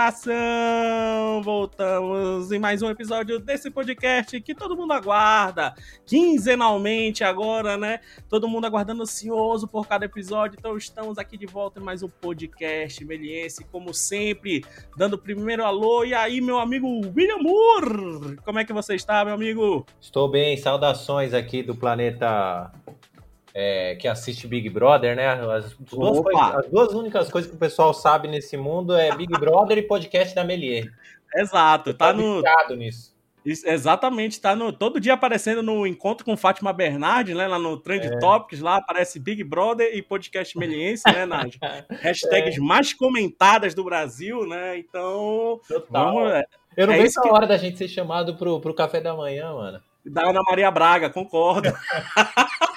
coração! Voltamos em mais um episódio desse podcast que todo mundo aguarda, quinzenalmente agora, né? Todo mundo aguardando ansioso por cada episódio. Então estamos aqui de volta em mais um podcast meliense, como sempre, dando o primeiro alô. E aí, meu amigo William Moore, como é que você está, meu amigo? Estou bem, saudações aqui do planeta é, que assiste Big Brother, né? As duas, coisas, as duas, únicas coisas que o pessoal sabe nesse mundo é Big Brother e podcast da Melier. Exato, tá no. nisso. Isso, exatamente, tá no, todo dia aparecendo no encontro com Fátima Bernardi, né? Lá no Trend é. Topics, lá aparece Big Brother e podcast meliense, né? Nas hashtags é. mais comentadas do Brasil, né? Então. Total. Vamos, é, Eu não é vejo a que... hora da gente ser chamado pro, pro café da manhã, mano. Da Ana Maria Braga, concordo.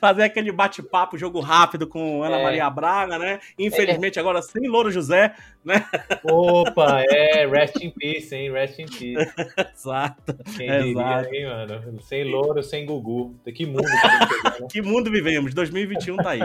fazer aquele bate-papo, jogo rápido com Ana é. Maria Braga, né? Infelizmente é. agora sem Louro José, né? Opa, é, rest in peace, hein? Rest in peace. Exato. Quem Exato. diria, hein, mano? Sem Louro, sem Gugu. Que mundo que, que mundo vivemos? 2021 tá aí.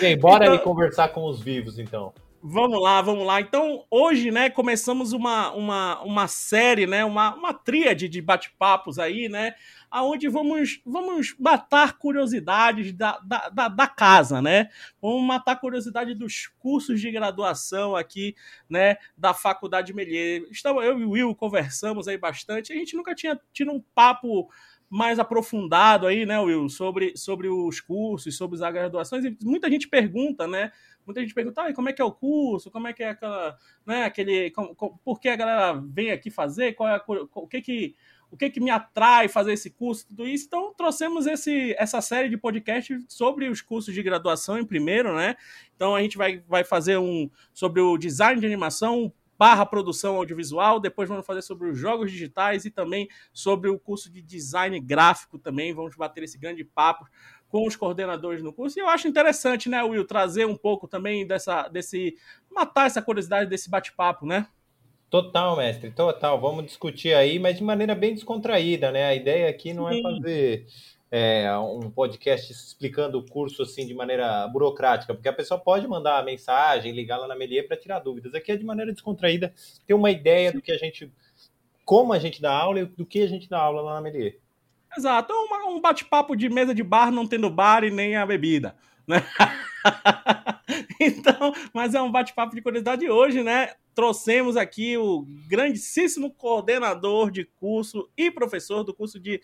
Bem, bora então... ali conversar com os vivos, então. Vamos lá, vamos lá. Então, hoje, né, começamos uma, uma, uma série, né, uma, uma tríade de bate-papos aí, né, aonde vamos, vamos matar curiosidades da, da, da, da, casa, né? Vamos matar curiosidade dos cursos de graduação aqui, né, da Faculdade Melier. Estamos, eu e o Will conversamos aí bastante, a gente nunca tinha tido um papo mais aprofundado aí, né, Will, sobre, sobre os cursos, sobre as graduações, e muita gente pergunta, né, muita gente pergunta, ah, como é que é o curso, como é que é aquela, né, aquele, por que a galera vem aqui fazer, qual é a, o que que o que, que me atrai fazer esse curso, tudo isso. Então, trouxemos esse, essa série de podcast sobre os cursos de graduação em primeiro, né? Então, a gente vai, vai fazer um sobre o design de animação barra produção audiovisual, depois vamos fazer sobre os jogos digitais e também sobre o curso de design gráfico também, vamos bater esse grande papo com os coordenadores no curso. E eu acho interessante, né, Will, trazer um pouco também dessa, desse, matar essa curiosidade desse bate-papo, né? Total, mestre, total. Vamos discutir aí, mas de maneira bem descontraída, né? A ideia aqui não é Sim. é fazer é, um podcast explicando o curso assim de maneira burocrática, porque a pessoa pode mandar a mensagem, ligar lá na Melier para tirar dúvidas. Aqui é de maneira descontraída, ter uma ideia do que a gente, como a gente dá aula e do que a gente dá aula lá na Melier. Exato, um, um bate-papo de mesa de bar, não tendo bar e nem a bebida, né? então, mas é um bate-papo de curiosidade hoje, né? trouxemos aqui o grandíssimo coordenador de curso e professor do curso de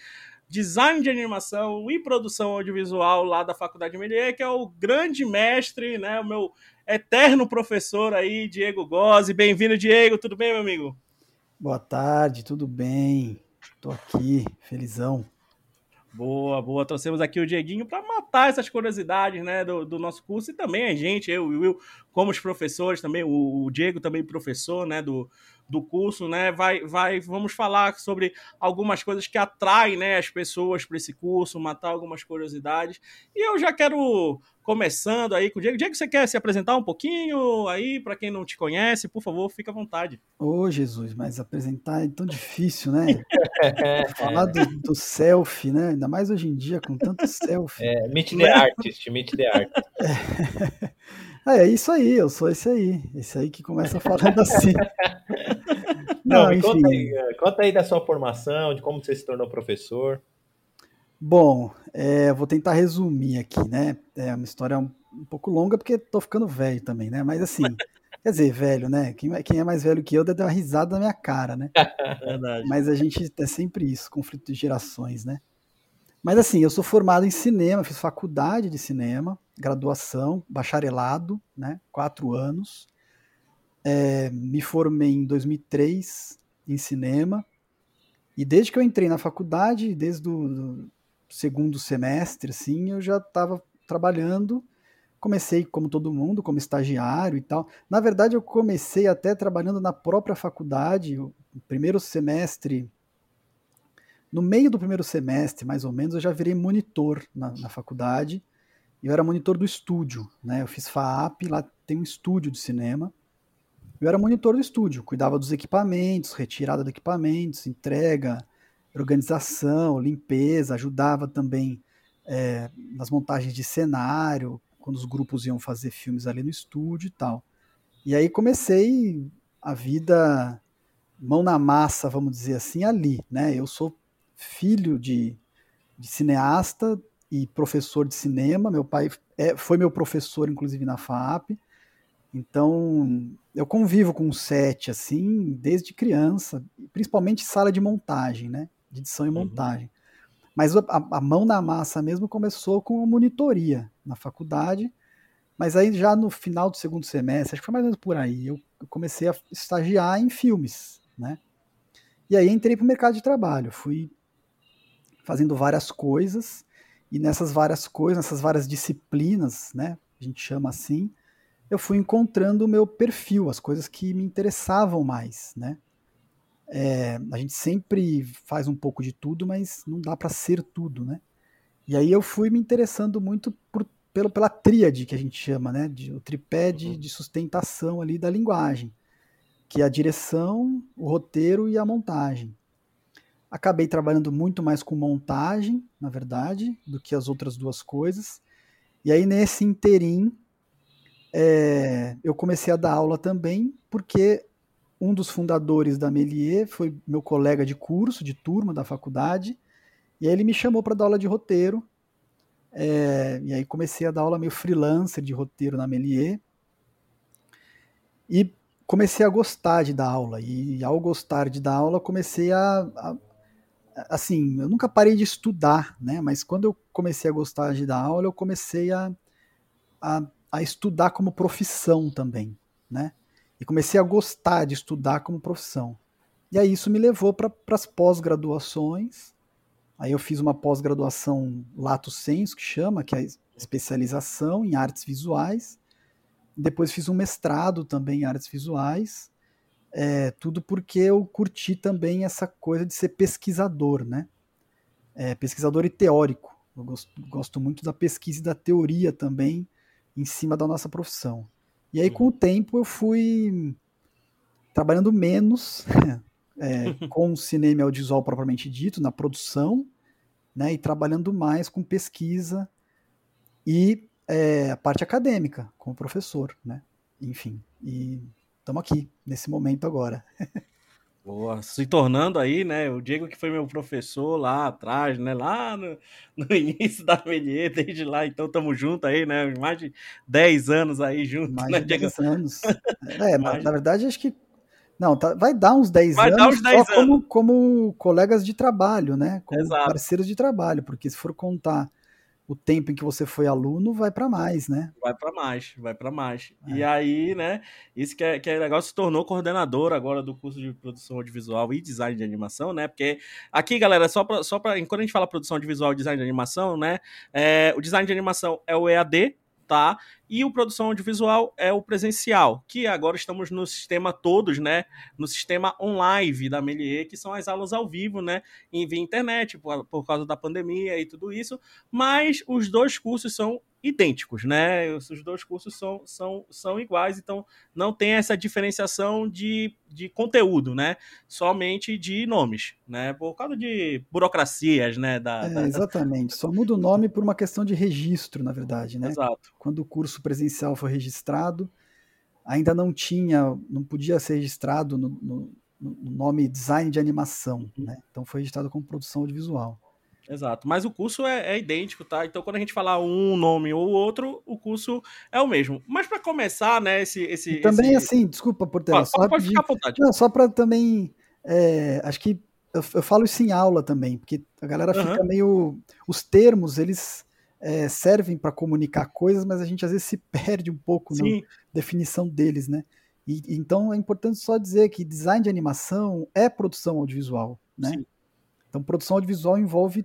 design de animação e produção audiovisual lá da Faculdade Melier, que é o grande mestre, né, o meu eterno professor aí, Diego Gozzi. Bem-vindo, Diego. Tudo bem, meu amigo? Boa tarde, tudo bem? Tô aqui, felizão. Boa, boa. Trouxemos aqui o Dieguinho para matar essas curiosidades né, do, do, nosso curso e também a gente, eu e o Will, como os professores também, o, o, Diego também professor né, do, do curso, né? Vai, vai, vamos falar sobre algumas coisas que atraem né, as pessoas para esse curso, matar algumas curiosidades. E eu já quero começando aí com o Diego. Diego, você quer se apresentar um pouquinho aí para quem não te conhece? Por favor, fica à vontade. Ô, oh, Jesus, mas apresentar é tão difícil, né? Falar do, do, selfie, né? Ainda mais hoje em dia, com tanto selfie. É, meet the artist, meet the artist. É. é isso aí, eu sou esse aí. Esse aí que começa falando assim. Não, não conta, aí, conta aí da sua formação, de como você se tornou professor. Bom, é, vou tentar resumir aqui, né? É uma história um, um pouco longa, porque tô ficando velho também, né? Mas assim, quer dizer, velho, né? Quem, quem, é mais velho que eu deve dar uma risada na minha cara, né? Verdade. Mas a gente é sempre isso, conflito de gerações, né? Mas assim, eu sou formado em cinema, fiz faculdade de cinema, graduação, bacharelado, né? Quatro anos. É, me formei em 2003 em cinema. E desde que eu entrei na faculdade, desde o segundo semestre, assim, eu já estava trabalhando. Comecei, como todo mundo, como estagiário e tal. Na verdade, eu comecei até trabalhando na própria faculdade. O primeiro semestre, no meio do primeiro semestre, mais ou menos, eu já virei monitor na, na faculdade. Eu era monitor do estúdio, né? Eu fiz FAAP, lá tem um estúdio de cinema. Eu era monitor do estúdio, cuidava dos equipamentos, retirada de equipamentos, entrega, organização, limpeza, ajudava também é, nas montagens de cenário, quando os grupos iam fazer filmes ali no estúdio e tal. E aí comecei a vida mão na massa, vamos dizer assim, ali, né? Eu sou filho de, de cineasta e professor de cinema. Meu pai é, foi meu professor, inclusive, na FAP. Então, eu convivo com o set, assim, desde criança, principalmente sala de montagem, né? De edição e uhum. montagem. Mas a, a, mão na massa mesmo começou com a monitoria na faculdade, mas aí já no final do segundo semestre, acho que foi mais ou menos por aí, eu comecei a estagiar em filmes, né? E aí entrei para o mercado de trabalho, fui fazendo várias coisas, e nessas várias coisas, nessas várias disciplinas, né? A gente chama assim, eu fui encontrando o meu perfil, as coisas que me interessavam mais, né? É, a gente sempre faz um pouco de tudo, mas não dá para ser tudo, né? E aí eu fui me interessando muito por, pelo, pela tríade que a gente chama, né? De, o tripé de, uhum. de sustentação ali da linguagem, que é a direção, o roteiro e a montagem. Acabei trabalhando muito mais com montagem, na verdade, do que as outras duas coisas. E aí nesse interim é, eu comecei a dar aula também, porque um dos fundadores da Melier foi meu colega de curso, de turma da faculdade, e aí ele me chamou para dar aula de roteiro. É, e aí comecei a dar aula meio freelancer de roteiro na Melier. E comecei a gostar de dar aula. E ao gostar de dar aula, comecei a, a assim, eu nunca parei de estudar, né? Mas quando eu comecei a gostar de dar aula, eu comecei a, a a estudar como profissão também, né? E comecei a gostar de estudar como profissão. E aí isso me levou para as pós-graduações. Aí eu fiz uma pós-graduação lato sensu, que chama, que é especialização em artes visuais. Depois fiz um mestrado também em artes visuais. É, tudo porque eu curti também essa coisa de ser pesquisador, né? É, pesquisador e teórico. Eu gosto, gosto muito da pesquisa e da teoria também em cima da nossa profissão. E aí, com o tempo, eu fui trabalhando menos é, com o cinema e audiovisual propriamente dito, na produção, né, e trabalhando mais com pesquisa e é, a parte acadêmica, como professor, né? Enfim, e estamos aqui, nesse momento agora. Boa, se tornando aí, né? O Diego que foi meu professor lá atrás, né? Lá no, no início da Melier, desde lá, então estamos juntos aí, né? Mais de 10 anos aí juntos, Mais né, de 10 anos. É, mas... na verdade, acho que. Não, tá, vai dar uns 10 vai anos, dar uns 10 só anos. Como, como colegas de trabalho, né? Como Exato. parceiros de trabalho, porque se for contar o tempo em que você foi aluno vai para mais, né? Vai para mais, vai para mais. É. E aí, né, isso que é, que é legal, se tornou coordenador agora do curso de produção audiovisual e design de animação, né? Porque aqui, galera, só para só para quando a gente fala produção audiovisual e design de animação, né, é, o design de animação é o EAD, tá? E o produção audiovisual é o presencial, que agora estamos no sistema todos, né? No sistema online da Melier, que são as aulas ao vivo, né? Em via internet, por, por causa da pandemia e tudo isso. Mas os dois cursos são idênticos, né? Os dois cursos são, são, são iguais, então não tem essa diferenciação de, de conteúdo, né? Somente de nomes, né? Por causa de burocracias, né? Da, é, da... Exatamente. Só muda o nome por uma questão de registro, na verdade, né? Exato. Quando o curso presencial foi registrado, ainda não tinha, não podia ser registrado no, no, no nome design de animação, uhum. né? Então foi registrado como produção audiovisual. Exato, mas o curso é, é, idêntico, tá? Então, quando a gente falar um nome ou outro, o curso é o mesmo. Mas para começar, né, esse. esse e também, esse... assim, desculpa por ter. Ah, só pode ficar à vontade. Não, só para também. É, acho que eu, eu, falo isso em aula também, porque a galera uhum. fica meio. Os termos, eles é, servem para comunicar coisas, mas a gente às vezes se perde um pouco Sim. na definição deles, né? E, então é importante só dizer que design de animação é produção audiovisual, né? Sim. Então, produção audiovisual envolve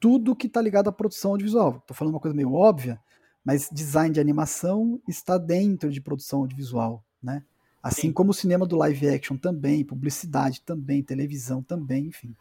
tudo que está ligado à produção audiovisual. Estou falando uma coisa meio óbvia, mas design de animação está dentro de produção audiovisual, né? Assim Sim. como o cinema do live action também, publicidade também, televisão também, enfim.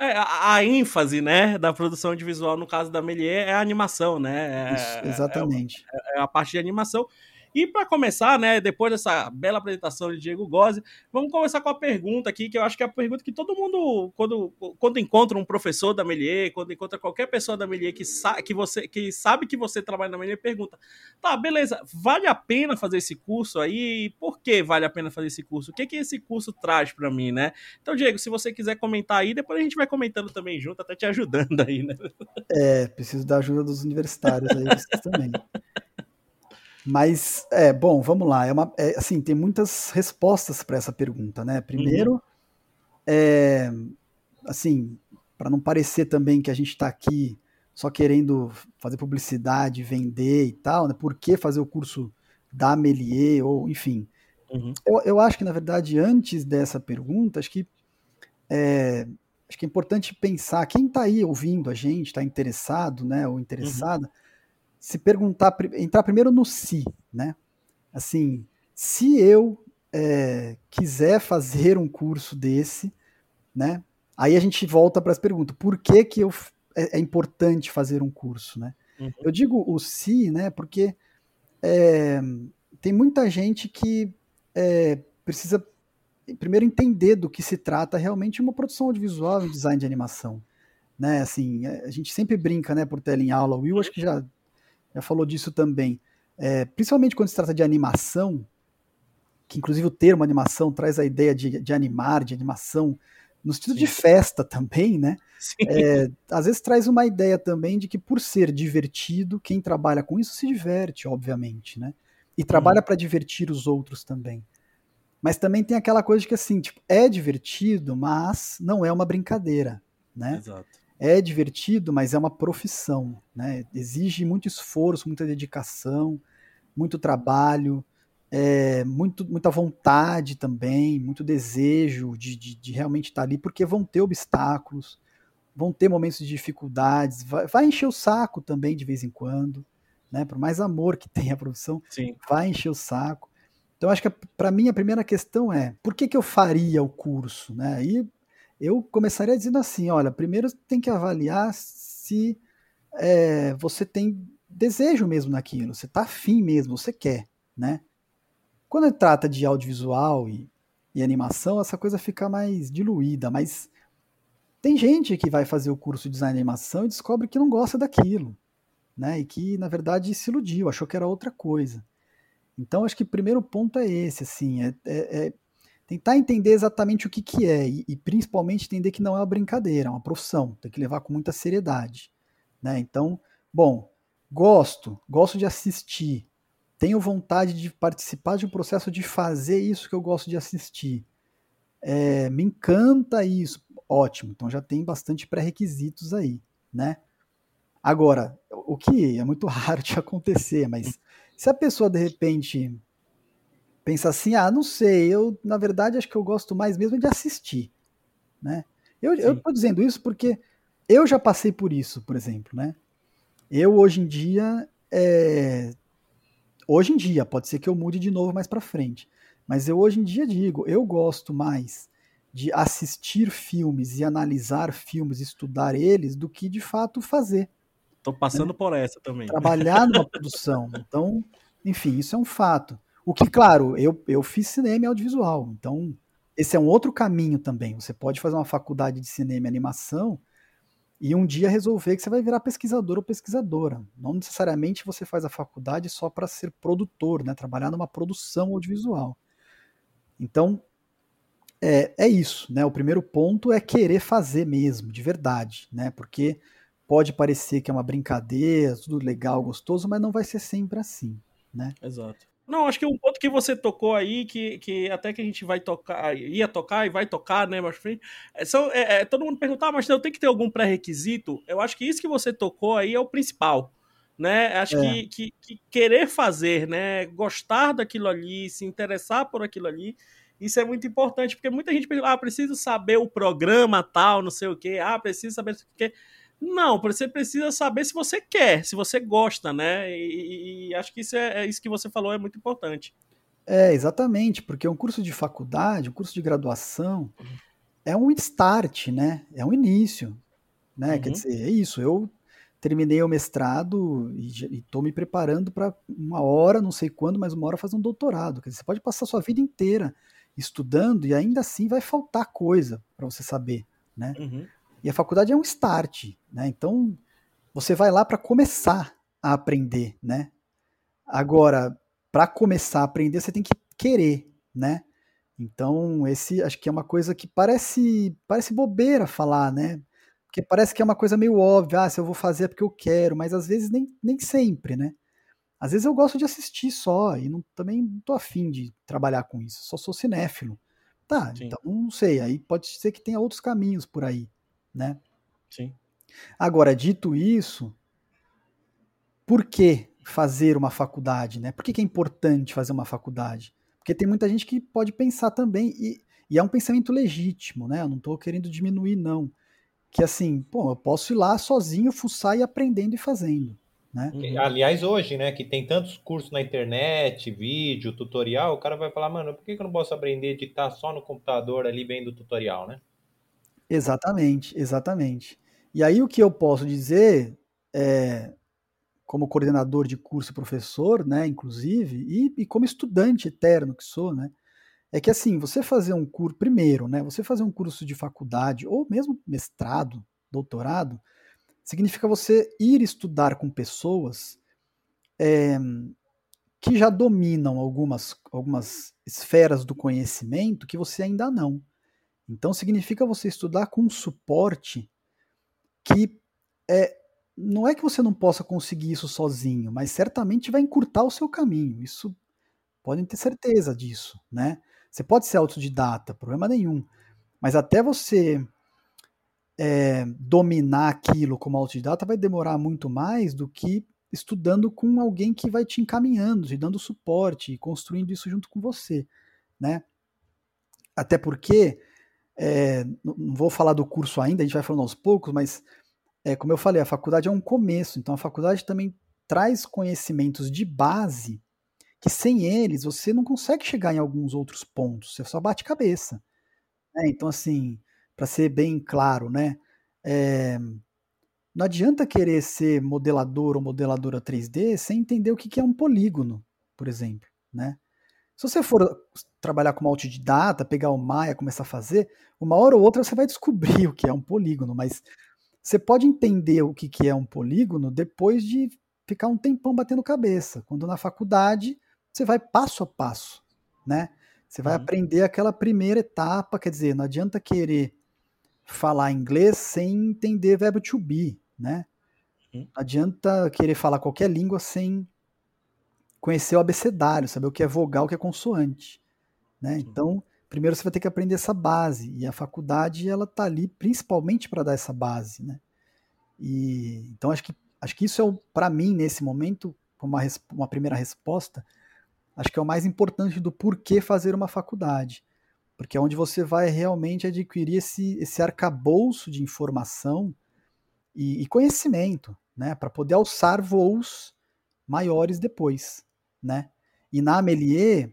É, a, a, ênfase, né, da produção audiovisual, no caso da Melier, é a animação, né? É, Isso, exatamente. É, é, a parte de animação. E para começar, né, depois dessa bela apresentação de Diego Gozzi, vamos começar com a pergunta aqui, que eu acho que é a pergunta que todo mundo, quando, quando encontra um professor da Melier, quando encontra qualquer pessoa da Melier que, sa que, você, que sabe que você trabalha na Melier, pergunta: tá, beleza, vale a pena fazer esse curso aí? Por que vale a pena fazer esse curso? O que, que esse curso traz para mim, né? Então, Diego, se você quiser comentar aí, depois a gente vai comentando também junto, até te ajudando aí, né? É, preciso da ajuda dos universitários aí, vocês também. Mas, é, bom, vamos lá. É uma, é, assim, tem muitas respostas para essa pergunta, né? Primeiro, uhum. é, assim, para não parecer também que a gente está aqui só querendo fazer publicidade, vender e tal, né? Por que fazer o curso da Melier, ou enfim. Uhum. Eu, eu acho que, na verdade, antes dessa pergunta, acho que é, acho que é importante pensar, quem está aí ouvindo a gente, está interessado, né, ou interessada, uhum se perguntar, entrar primeiro no se, né? Assim, se eu é, quiser fazer um curso desse, né? Aí a gente volta para as perguntas: por que, que eu, é, é, importante fazer um curso, né? Uhum. Eu digo o se, né? Porque é, tem muita gente que é, precisa primeiro entender do que se trata realmente uma produção audiovisual e design de animação. Né, assim, é, a gente sempre brinca, né, por tela em aula. O Will acho que já já falou disso também. É, principalmente quando se trata de animação, que inclusive o termo animação traz a ideia de, de animar, de animação, no sentido Sim. de festa também, né? É, às vezes traz uma ideia também de que por ser divertido, quem trabalha com isso se diverte, obviamente, né? E trabalha hum. para divertir os outros também. Mas também tem aquela coisa de que assim, tipo, é divertido, mas não é uma brincadeira, né? Exato é divertido, mas é uma profissão, né? Exige muito esforço, muita dedicação, muito trabalho, é, muito, muita vontade também, muito desejo de, de, de, realmente estar ali, porque vão ter obstáculos, vão ter momentos de dificuldades, vai, vai, encher o saco também de vez em quando, né? Por mais amor que tenha a profissão, Sim. vai encher o saco. Então, acho que para mim a primeira questão é por que, que eu faria o curso? Né? Aí eu começaria dizendo assim: olha, primeiro tem que avaliar se é, você tem desejo mesmo naquilo, você está afim mesmo, você quer, né? Quando trata de audiovisual e, e animação, essa coisa fica mais diluída, mas tem gente que vai fazer o curso de design de animação e descobre que não gosta daquilo, né? E que, na verdade, se iludiu, achou que era outra coisa. Então, acho que o primeiro ponto é esse, assim, é, é, é tentar entender exatamente o que, que é e, e, principalmente entender que não é uma brincadeira, é uma profissão, tem que levar com muita seriedade. Né? Então, bom, gosto, gosto de assistir, tenho vontade de participar de um processo de fazer isso que eu gosto de assistir. É, me encanta isso, ótimo, então já tem bastante pré-requisitos aí, né? Agora, o que é muito raro de acontecer, mas se a pessoa de repente pensa assim, ah, não sei, eu na verdade acho que eu gosto mais mesmo de assistir, né? Eu, eu tô dizendo isso porque eu já passei por isso, por exemplo, né? Eu hoje em dia, é... hoje em dia, pode ser que eu mude de novo mais para frente, mas eu hoje em dia digo, eu gosto mais de assistir filmes e analisar filmes, estudar eles, do que de fato fazer. Tô passando né? por essa também. Trabalhar numa produção. Então, enfim, isso é um fato. O que, claro, eu, eu fiz cinema e audiovisual, então esse é um outro caminho também. Você pode fazer uma faculdade de cinema e animação e um dia resolver que você vai virar pesquisador ou pesquisadora. Não necessariamente você faz a faculdade só para ser produtor, né? trabalhar numa produção audiovisual. Então, é, é isso. Né? O primeiro ponto é querer fazer mesmo, de verdade, né? porque pode parecer que é uma brincadeira, tudo legal, gostoso, mas não vai ser sempre assim. Né? Exato. Não, acho que um ponto que você tocou aí, que, que até que a gente vai tocar, ia tocar e vai tocar, né, mais frente, é, são, é, é, todo mundo perguntar, ah, mas eu tenho que ter algum pré-requisito? Eu acho que isso que você tocou aí é o principal, né? Acho é. que, que, que, querer fazer, né, gostar daquilo ali, se interessar por aquilo ali, isso é muito importante, porque muita gente pensa, ah, preciso saber o programa tal, não sei o quê, ah, preciso saber o quê. Não, você precisa saber se você quer, se você gosta, né? E, e acho que isso é, é, isso que você falou é muito importante. É, exatamente, porque um curso de faculdade, um curso de graduação, é um start, né? É um início, né? Uhum. Quer dizer, é isso. Eu terminei o mestrado e estou me preparando para uma hora, não sei quando, mas uma hora fazer um doutorado. Quer dizer, você pode passar sua vida inteira estudando e ainda assim vai faltar coisa para você saber, né? Uhum. E a faculdade é um start, né? Então você vai lá para começar a aprender, né? Agora, para começar a aprender, você tem que querer, né? Então, esse acho que é uma coisa que parece parece bobeira falar, né? Porque parece que é uma coisa meio óbvia, ah, se eu vou fazer é porque eu quero, mas às vezes nem, nem sempre, né? Às vezes eu gosto de assistir só, e não, também não tô afim de trabalhar com isso, só sou cinéfilo. Tá, Sim. então não sei, aí pode ser que tenha outros caminhos por aí, né? Sim. Agora, dito isso, por que fazer uma faculdade, né? Por que, que é importante fazer uma faculdade? Porque tem muita gente que pode pensar também, e, e é um pensamento legítimo, né? Eu não estou querendo diminuir, não. Que assim, pô, eu posso ir lá sozinho, fuçar e aprendendo e fazendo. Né? Aliás, hoje, né, que tem tantos cursos na internet, vídeo, tutorial, o cara vai falar, mano, por que eu não posso aprender a editar só no computador ali bem do tutorial, né? Exatamente, exatamente. E aí o que eu posso dizer é, como coordenador de curso professor, né, inclusive, e, e, como estudante eterno que sou, né, é que assim, você fazer um curso, primeiro, né, você fazer um curso de faculdade, ou mesmo mestrado, doutorado, significa você ir estudar com pessoas é, que já dominam algumas, algumas esferas do conhecimento que você ainda não. Então significa você estudar com um suporte que é, não é que você não possa conseguir isso sozinho, mas certamente vai encurtar o seu caminho. Isso podem ter certeza disso, né? Você pode ser autodidata, problema nenhum. Mas até você é, dominar aquilo como autodidata vai demorar muito mais do que estudando com alguém que vai te encaminhando, te dando suporte e construindo isso junto com você, né? Até porque, é, não vou falar do curso ainda, a gente vai falando aos poucos, mas é, como eu falei, a faculdade é um começo, então a faculdade também traz conhecimentos de base que sem eles você não consegue chegar em alguns outros pontos, você só bate cabeça. Né? Então, assim, para ser bem claro, né? É, não adianta querer ser modelador ou modeladora 3D sem entender o que é um polígono, por exemplo, né? Se você for trabalhar como autodidata, pegar o Maya, começar a fazer, uma hora ou outra você vai descobrir o que é um polígono, mas você pode entender o que, que é um polígono depois de ficar um tempão batendo cabeça. Quando na faculdade você vai passo a passo, né? Você vai uhum. aprender aquela primeira etapa, quer dizer, não adianta querer falar inglês sem entender verbo to be, né? Não adianta querer falar qualquer língua sem conhecer o abecedário, saber o que é vogal, o que é consoante, né? Então, primeiro você vai ter que aprender essa base e a faculdade ela tá ali principalmente para dar essa base, né? E então acho que acho que isso é para mim nesse momento uma, uma primeira resposta acho que é o mais importante do porquê fazer uma faculdade, porque é onde você vai realmente adquirir esse esse arcabouço de informação e, e conhecimento, né, para poder alçar voos maiores depois, né? E na Amelier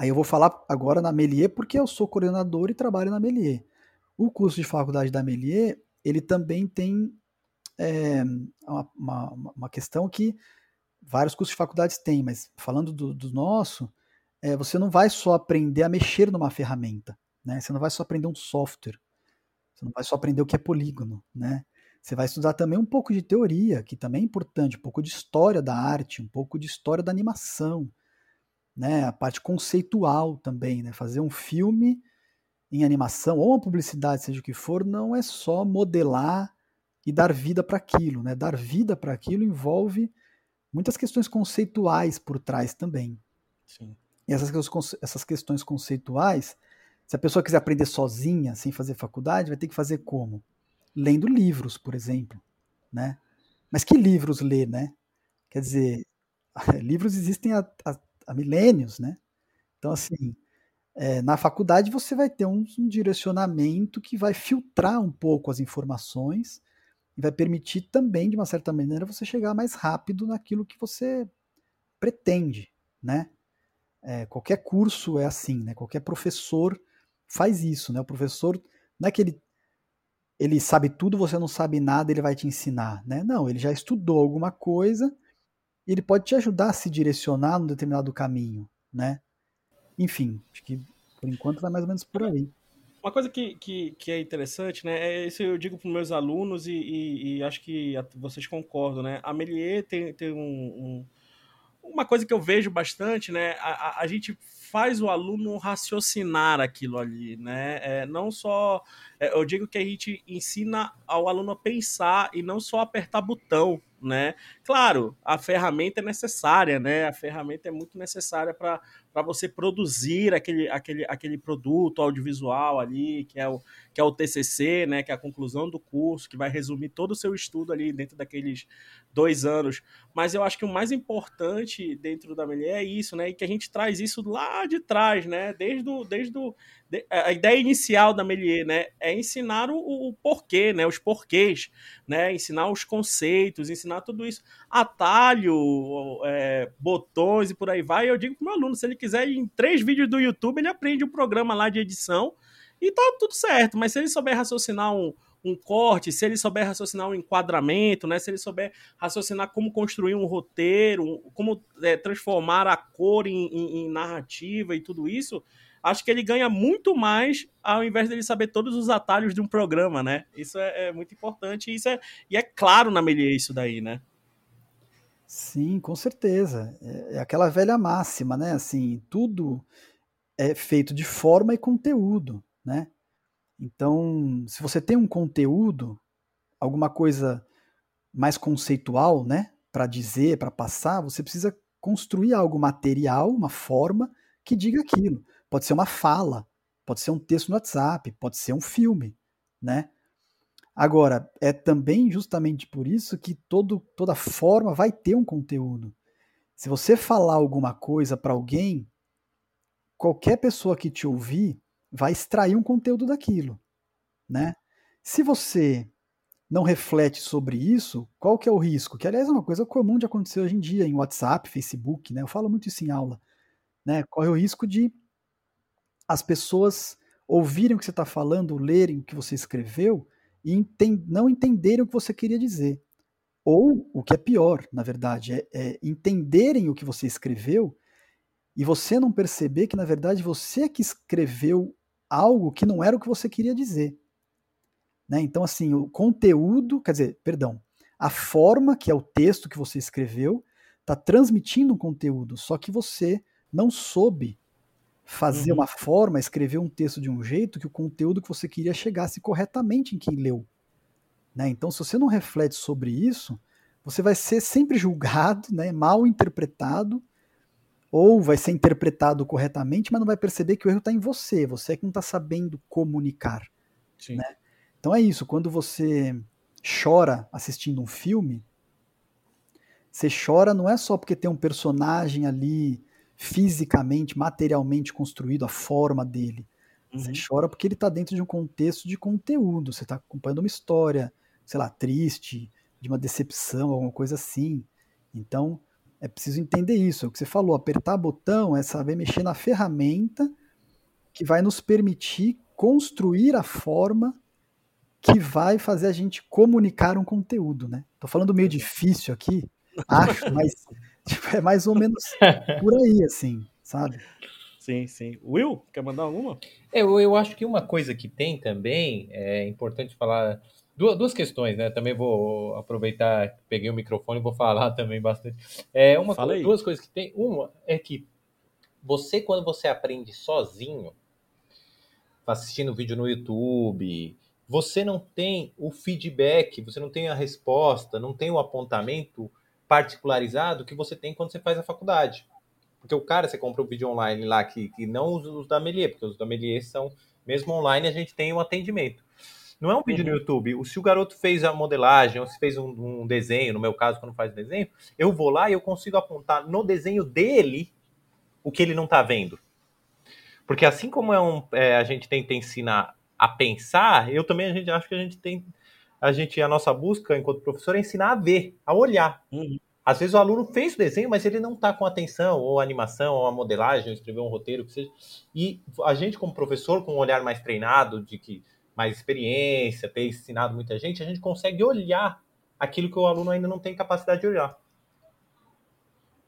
Aí eu vou falar agora na Melier porque eu sou coordenador e trabalho na Melier. O curso de faculdade da Melier, ele também tem é, uma, uma, uma, questão que vários cursos de faculdades têm, mas falando do, do nosso, é, você não vai só aprender a mexer numa ferramenta, né? Você não vai só aprender um software, você não vai só aprender o que é polígono, né? Você vai estudar também um pouco de teoria, que também é importante, um pouco de história da arte, um pouco de história da animação, né, a parte conceitual também, né, fazer um filme em animação ou uma publicidade, seja o que for, não é só modelar e dar vida para aquilo, né? Dar vida para aquilo envolve muitas questões conceituais por trás também. Sim. E essas, essas questões conceituais, se a pessoa quiser aprender sozinha, sem fazer faculdade, vai ter que fazer como? Lendo livros, por exemplo, né? Mas que livros ler, né? Quer dizer, livros existem há, há há milênios, né? Então, assim, é, na faculdade você vai ter um, um, direcionamento que vai filtrar um pouco as informações e vai permitir também, de uma certa maneira, você chegar mais rápido naquilo que você pretende, né? É, qualquer curso é assim, né? Qualquer professor faz isso, né? O professor não é que ele ele sabe tudo, você não sabe nada, ele vai te ensinar, né? Não, ele já estudou alguma coisa e ele pode te ajudar a se direcionar num determinado caminho, né? Enfim, acho que por enquanto vai mais ou menos por aí. Uma coisa que, que, que, é interessante, né? É isso eu digo para meus alunos e, e, e, acho que vocês concordam, né? A Melier tem, tem um, um, uma coisa que eu vejo bastante, né? A, a, a, gente faz o aluno raciocinar aquilo ali, né? É, não só. É, eu digo que a gente ensina ao aluno a pensar e não só apertar botão, né? Claro, a ferramenta é necessária, né? A ferramenta é muito necessária para você produzir aquele, aquele, aquele produto audiovisual ali, que é, o, que é o TCC, né? Que é a conclusão do curso, que vai resumir todo o seu estudo ali dentro daqueles dois anos. Mas eu acho que o mais importante dentro da Melier é isso, né? E que a gente traz isso lá de trás, né? Desde o, desde o, a ideia inicial da Melier, né, é ensinar o, o, porquê, né, os porquês, né, ensinar os conceitos, ensinar tudo isso, atalho, é, botões e por aí vai. Eu digo para o meu aluno, se ele quiser em três vídeos do YouTube, ele aprende um programa lá de edição e tá tudo certo. Mas se ele souber raciocinar um, um corte, se ele souber raciocinar um enquadramento, né? Se ele souber raciocinar como construir um roteiro, como é, transformar a cor em, em, em, narrativa e tudo isso, acho que ele ganha muito mais ao invés dele saber todos os atalhos de um programa, né? Isso é, é muito importante e, isso é, e é claro na Melier isso daí, né? Sim, com certeza. É, é aquela velha máxima, né? Assim, tudo é feito de forma e conteúdo, né? Então, se você tem um conteúdo, alguma coisa mais conceitual, né, para dizer, para passar, você precisa construir algo material, uma forma que diga aquilo. Pode ser uma fala, pode ser um texto no WhatsApp, pode ser um filme, né? Agora, é também justamente por isso que todo, toda forma vai ter um conteúdo. Se você falar alguma coisa para alguém, qualquer pessoa que te ouvir vai extrair um conteúdo daquilo, né? Se você não reflete sobre isso, qual que é o risco? Que aliás é uma coisa comum de acontecer hoje em dia em WhatsApp, Facebook, né? Eu falo muito isso em aula, né? Corre o risco de as pessoas ouvirem o que você está falando, lerem o que você escreveu e enten não entenderem o que você queria dizer. Ou, o que é pior, na verdade, é, é, entenderem o que você escreveu e você não perceber que, na verdade, você que escreveu algo que não era o que você queria dizer. Né? Então, assim, o conteúdo, quer dizer, perdão, a forma, que é o texto que você escreveu, está transmitindo um conteúdo, só que você não soube fazer uhum. uma forma, escrever um texto de um jeito que o conteúdo que você queria chegasse corretamente em quem leu. Né? Então, se você não reflete sobre isso, você vai ser sempre julgado, né, mal interpretado, ou vai ser interpretado corretamente, mas não vai perceber que o erro está em você, você é que não está sabendo comunicar. Né? Então é isso, quando você chora assistindo um filme, você chora não é só porque tem um personagem ali fisicamente, materialmente construído, a forma dele. Uhum. Você chora porque ele está dentro de um contexto de conteúdo. Você está acompanhando uma história, sei lá, triste, de uma decepção, alguma coisa assim. Então, é preciso entender isso. É o que você falou, apertar botão é saber mexer na ferramenta que vai nos permitir construir a forma que vai fazer a gente comunicar um conteúdo, né? Tô falando meio difícil aqui, acho, mas Tipo, é mais ou menos por aí, assim, sabe? Sim, sim. Will, quer mandar alguma? Eu, eu acho que uma coisa que tem também, é importante falar, duas, duas questões, né? Também vou aproveitar, peguei o microfone e vou falar também bastante. É, uma, duas coisas que tem. Uma é que você, quando você aprende sozinho, assistindo vídeo no YouTube, você não tem o feedback, você não tem a resposta, não tem o apontamento particularizado que você tem quando você faz a faculdade. Porque o cara, você compra o um vídeo online lá que, que não os, os da Melier, porque os da Melier são, mesmo online, a gente tem um atendimento. Não é um vídeo uhum. no YouTube. Se o garoto fez a modelagem ou se fez um, um, desenho, no meu caso, quando faz desenho, eu vou lá e eu consigo apontar no desenho dele o que ele não está vendo. Porque assim como é um, é, a gente tenta ensinar a pensar, eu também a gente acho que a gente tem a gente a nossa busca enquanto professor é ensinar a ver, a olhar. Uhum. Às vezes o aluno fez o desenho, mas ele não está com atenção, ou animação, ou a modelagem, ou escrever um roteiro, que seja. E a gente, como professor, com um olhar mais treinado, de que mais experiência, ter ensinado muita gente, a gente consegue olhar aquilo que o aluno ainda não tem capacidade de olhar.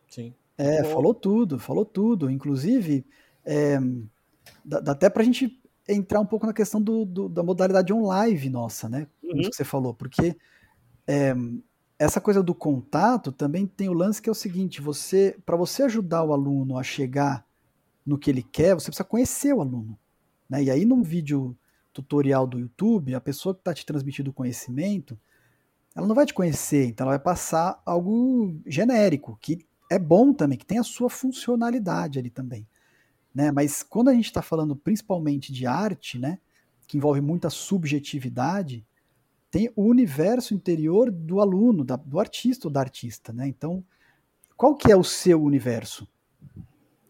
Sim. É, Bom. falou tudo, falou tudo. Inclusive, é, dá, dá até para a gente entrar um pouco na questão do, do, da modalidade online nossa, né? Uhum. Isso que você falou, porque é, essa coisa do contato também tem o lance que é o seguinte: você, para você ajudar o aluno a chegar no que ele quer, você precisa conhecer o aluno. Né? E aí, num vídeo tutorial do YouTube, a pessoa que está te transmitindo o conhecimento, ela não vai te conhecer, então ela vai passar algo genérico, que é bom também, que tem a sua funcionalidade ali também. Né? Mas quando a gente está falando principalmente de arte, né, que envolve muita subjetividade, tem o universo interior do aluno, da, do artista ou da artista. Né? Então, qual que é o seu universo?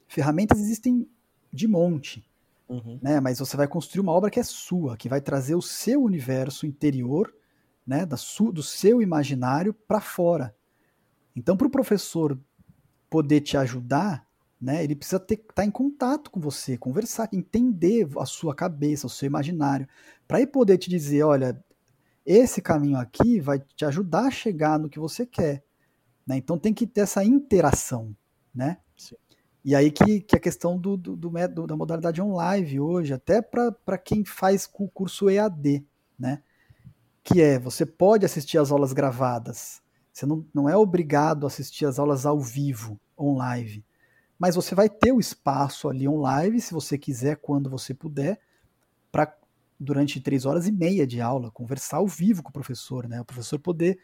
Ferramentas existem de monte, uhum. né? mas você vai construir uma obra que é sua, que vai trazer o seu universo interior, né, da su, do seu imaginário para fora. Então, para o professor poder te ajudar, né, ele precisa estar tá em contato com você, conversar, entender a sua cabeça, o seu imaginário, para ele poder te dizer, olha, esse caminho aqui vai te ajudar a chegar no que você quer. Né? Então tem que ter essa interação, né? Sim. E aí que, que a questão do, do, do método, da modalidade online hoje, até para quem faz o curso EAD, né? Que é, você pode assistir as aulas gravadas, você não, não é obrigado a assistir as aulas ao vivo, online mas você vai ter o espaço ali online, se você quiser, quando você puder, durante três horas e meia de aula, conversar ao vivo com o professor, né? O professor poder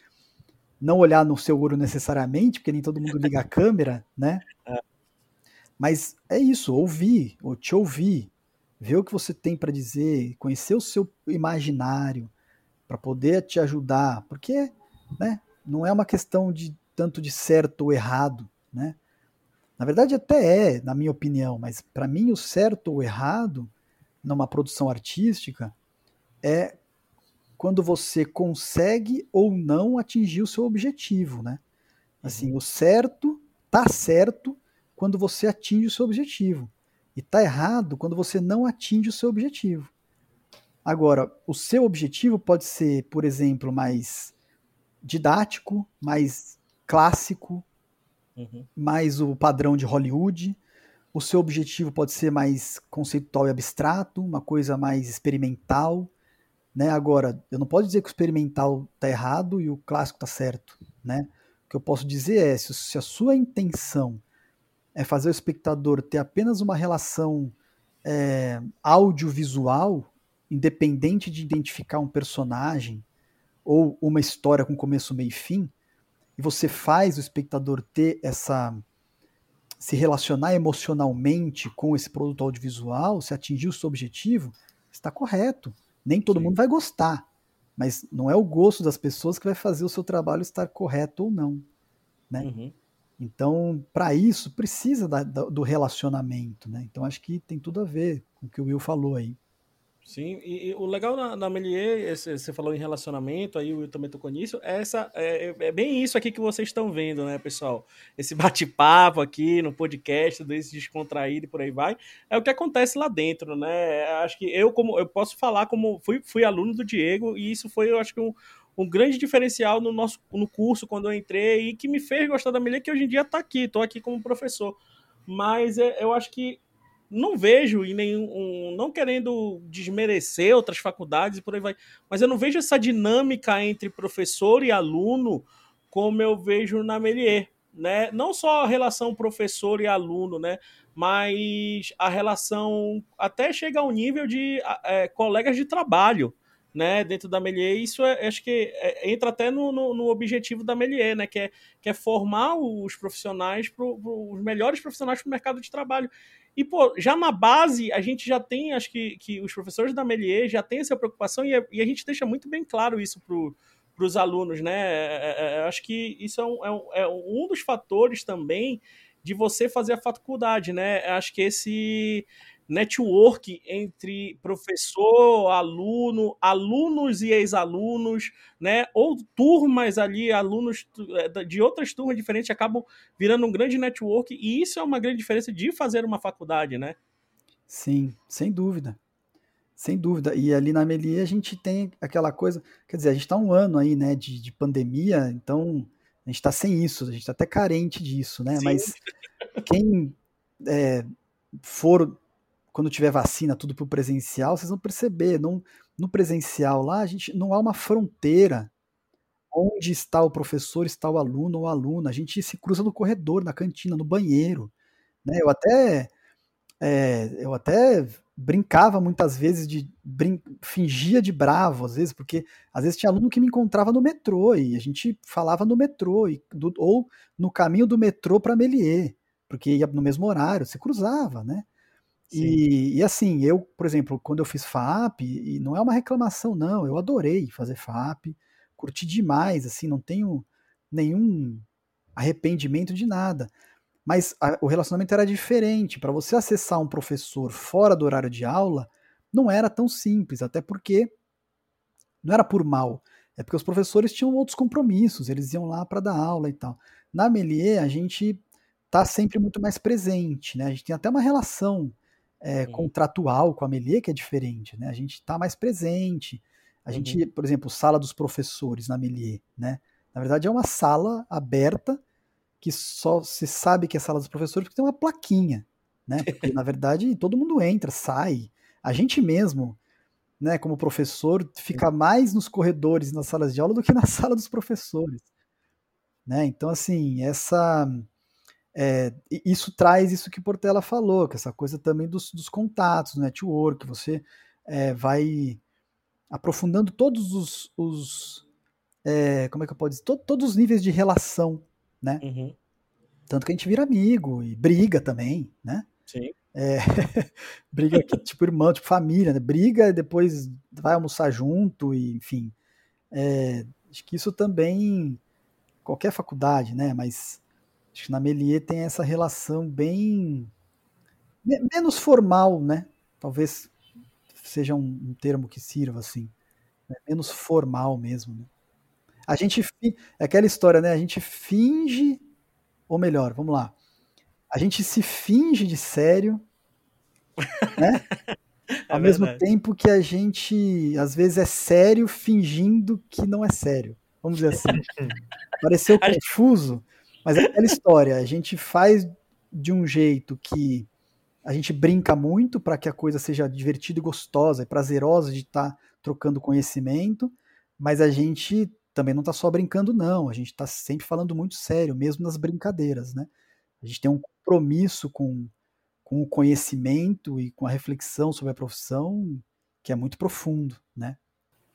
não olhar no seu olho necessariamente, porque nem todo mundo liga a câmera, né? É. Mas é isso, ouvir, ou te ouvir, ver o que você tem para dizer, conhecer o seu imaginário, para poder te ajudar, porque, né? Não é uma questão de tanto de certo ou errado, né? Na verdade, até é, na minha opinião, mas para mim o certo ou errado numa produção artística é quando você consegue ou não atingir o seu objetivo, né? Assim, uhum. o certo tá certo quando você atinge o seu objetivo e tá errado quando você não atinge o seu objetivo. Agora, o seu objetivo pode ser, por exemplo, mais didático, mais clássico, uhum. mais o padrão de Hollywood. O seu objetivo pode ser mais conceitual e abstrato, uma coisa mais experimental. Né? Agora, eu não posso dizer que o experimental está errado e o clássico está certo. Né? O que eu posso dizer é, se, a sua intenção é fazer o espectador ter apenas uma relação é, audiovisual, independente de identificar um personagem ou uma história com começo, meio e fim, e você faz o espectador ter essa se relacionar emocionalmente com esse produto audiovisual, se atingir o seu objetivo, está correto. Nem todo Sim. mundo vai gostar, mas não é o gosto das pessoas que vai fazer o seu trabalho estar correto ou não, né? Uhum. Então, para isso, precisa da, da, do relacionamento, né? Então, acho que tem tudo a ver com o que o Will falou aí. Sim, e, e, o legal na, na Melier, você falou em relacionamento, aí Will também tocou nisso, é, essa, é, é, bem isso aqui que vocês estão vendo, né, pessoal? Esse bate-papo aqui no podcast, desse descontraído e por aí vai, é o que acontece lá dentro, né? Acho que eu, como eu posso falar como fui, fui aluno do Diego, e isso foi, eu acho que um, um grande diferencial no nosso no curso quando eu entrei e que me fez gostar da Melier, que hoje em dia está aqui, estou aqui como professor. Mas é, eu acho que não vejo e nenhum um, não querendo desmerecer outras faculdades e por aí vai, mas eu não vejo essa dinâmica entre professor e aluno como eu vejo na Melier, né? Não só a relação professor e aluno, né? Mas a relação até chega ao nível de é, colegas de trabalho, né, dentro da Melier, isso é, acho que é, entra até no, no, no, objetivo da Melier, né, que é, que é formar os profissionais, pro, pro, os melhores profissionais para o mercado de trabalho. E, pô, já na base, a gente já tem, acho que, que os professores da Melier já têm essa preocupação e, e a gente deixa muito bem claro isso para os alunos, né? É, é, é, acho que isso é um, é, um, é um dos fatores também de você fazer a faculdade, né? Acho que esse network entre professor, aluno, alunos e ex-alunos, né? Ou turmas ali, alunos é, de outras turmas diferentes acabam virando um grande network e isso é uma grande diferença de fazer uma faculdade, né? Sim, sem dúvida. Sem dúvida. E ali na Melier a gente tem aquela coisa. Quer dizer, a gente está um ano aí, né, de, de pandemia, então a gente está sem isso, a gente está até carente disso, né? Sim. Mas quem é, for, quando tiver vacina, tudo para o presencial, vocês vão perceber. Não, no presencial lá, a gente não há uma fronteira onde está o professor, está o aluno ou aluna. A gente se cruza no corredor, na cantina, no banheiro. Né? Eu até. É, eu até brincava muitas vezes de brin fingia de bravo às vezes porque às vezes tinha aluno que me encontrava no metrô e a gente falava no metrô e, do, ou no caminho do metrô para Melier porque ia no mesmo horário se cruzava né e, e, assim eu por exemplo quando eu fiz FAP e não é uma reclamação não eu adorei fazer FAP curti demais assim não tenho nenhum arrependimento de nada mas a, o relacionamento era diferente. Para você acessar um professor fora do horário de aula, não era tão simples, até porque não era por mal, é porque os professores tinham outros compromissos, eles iam lá para dar aula e tal. Na Melier, a gente está sempre muito mais presente, né? A gente tem até uma relação é, contratual com a Melier que é diferente, né? A gente está mais presente. A uhum. gente, por exemplo, sala dos professores na Melier, né? Na verdade é uma sala aberta que só se sabe que é sala dos professores porque tem uma plaquinha, né? Porque, na verdade, todo mundo entra, sai. A gente mesmo, né, como professor, fica mais nos corredores, nas salas de aula do que na sala dos professores. Né? Então, assim, essa... É, isso traz isso que Portela falou, que essa coisa também dos, dos contatos, do network, você é, vai aprofundando todos os, os é, como é que eu posso dizer, todo, todos os níveis de relação né? Uhum. Tanto que a gente vira amigo e briga também, né? Sim. É, briga tipo irmão, tipo família, né? Briga e depois vai almoçar junto e enfim. É, acho que isso também qualquer faculdade, né? Mas acho que na Melier tem essa relação bem menos formal, né? Talvez seja um, um termo que sirva assim, né? menos formal mesmo, né? A gente. É aquela história, né? A gente finge. Ou melhor, vamos lá. A gente se finge de sério, né? É Ao mesmo tempo que a gente, às vezes, é sério fingindo que não é sério. Vamos dizer assim. Pareceu confuso, mas é aquela história. A gente faz de um jeito que a gente brinca muito para que a coisa seja divertida e gostosa e prazerosa de estar tá trocando conhecimento, mas a gente também não está só brincando, não. A gente está sempre falando muito sério, mesmo nas brincadeiras, né? A gente tem um compromisso com, com o conhecimento e com a reflexão sobre a profissão que é muito profundo, né?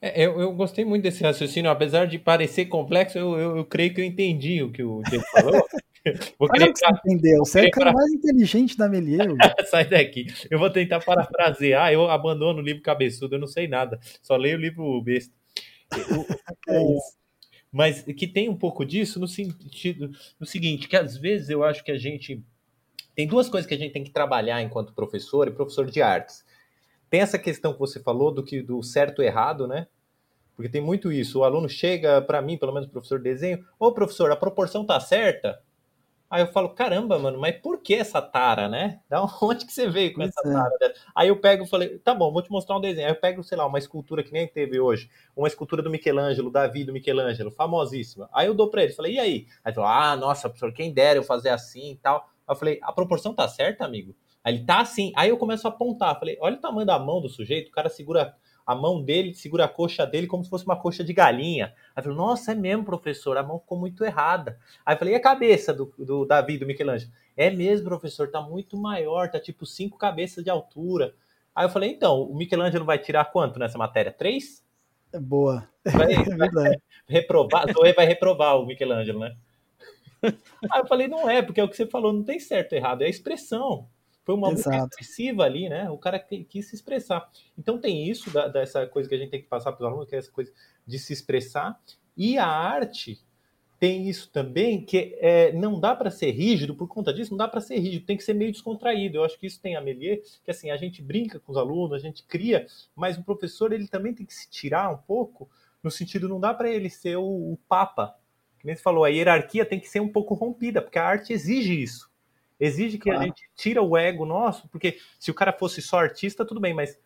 É, eu, eu, gostei muito desse raciocínio, apesar de parecer complexo, eu, eu, eu creio que eu entendi o que o Diego falou. Vou claro que você entendeu. Você é o cara mais inteligente da Melier. Sai daqui. Eu vou tentar parafrasear. Eu abandono o livro cabeçudo, eu não sei nada. Só leio o livro besta. É o, mas que tem um pouco disso no sentido no seguinte, que às vezes eu acho que a gente tem duas coisas que a gente tem que trabalhar enquanto professor e professor de artes. Tem essa questão que você falou do que do certo e errado, né? Porque tem muito isso. O aluno chega para mim, pelo menos professor de desenho, ô professor, a proporção tá certa? Aí eu falo, caramba, mano, mas por que essa tara, né? Da onde que você veio com essa é. tara? Aí eu pego e falei, tá bom, vou te mostrar um desenho. Aí eu pego, sei lá, uma escultura que nem teve hoje, uma escultura do Michelangelo, Davi do Michelangelo, famosíssima. Aí eu dou pra ele, falei, e aí? Aí ele falou, ah, nossa, professor, quem dera eu fazer assim e tal. Aí eu falei, a proporção tá certa, amigo? Aí ele tá assim. Aí eu começo a apontar, falei, olha o tamanho da mão do sujeito, o cara segura a mão dele, segura a coxa dele como se fosse uma coxa de galinha. Aí eu falei, nossa, é mesmo, professor, a mão ficou muito errada. Aí eu falei, e a cabeça do, do Davi, do Michelangelo? É mesmo, professor, tá muito maior, tá tipo cinco cabeças de altura. Aí eu falei, então, o Michelangelo vai tirar quanto nessa matéria? Três? É boa. Vai, é vai reprovar, Zoe vai reprovar o Michelangelo, né? Aí eu falei, não é, porque é o que você falou, não tem certo e errado, é a expressão. Foi uma Exato. música expressiva ali, né? O cara quis se expressar. Então tem isso da, dessa coisa que a gente tem que passar para os alunos, que é essa coisa de se expressar. E a arte tem isso também, que é, não dá para ser rígido, por conta disso, não dá para ser rígido, tem que ser meio descontraído. Eu acho que isso tem a Melier, que assim, a gente brinca com os alunos, a gente cria, mas o professor ele também tem que se tirar um pouco, no sentido, não dá para ele ser o, o papa. Nem você falou, a hierarquia tem que ser um pouco rompida, porque a arte exige isso. Exige que a gente tira o ego nosso, porque se o cara fosse só artista, tudo bem, mas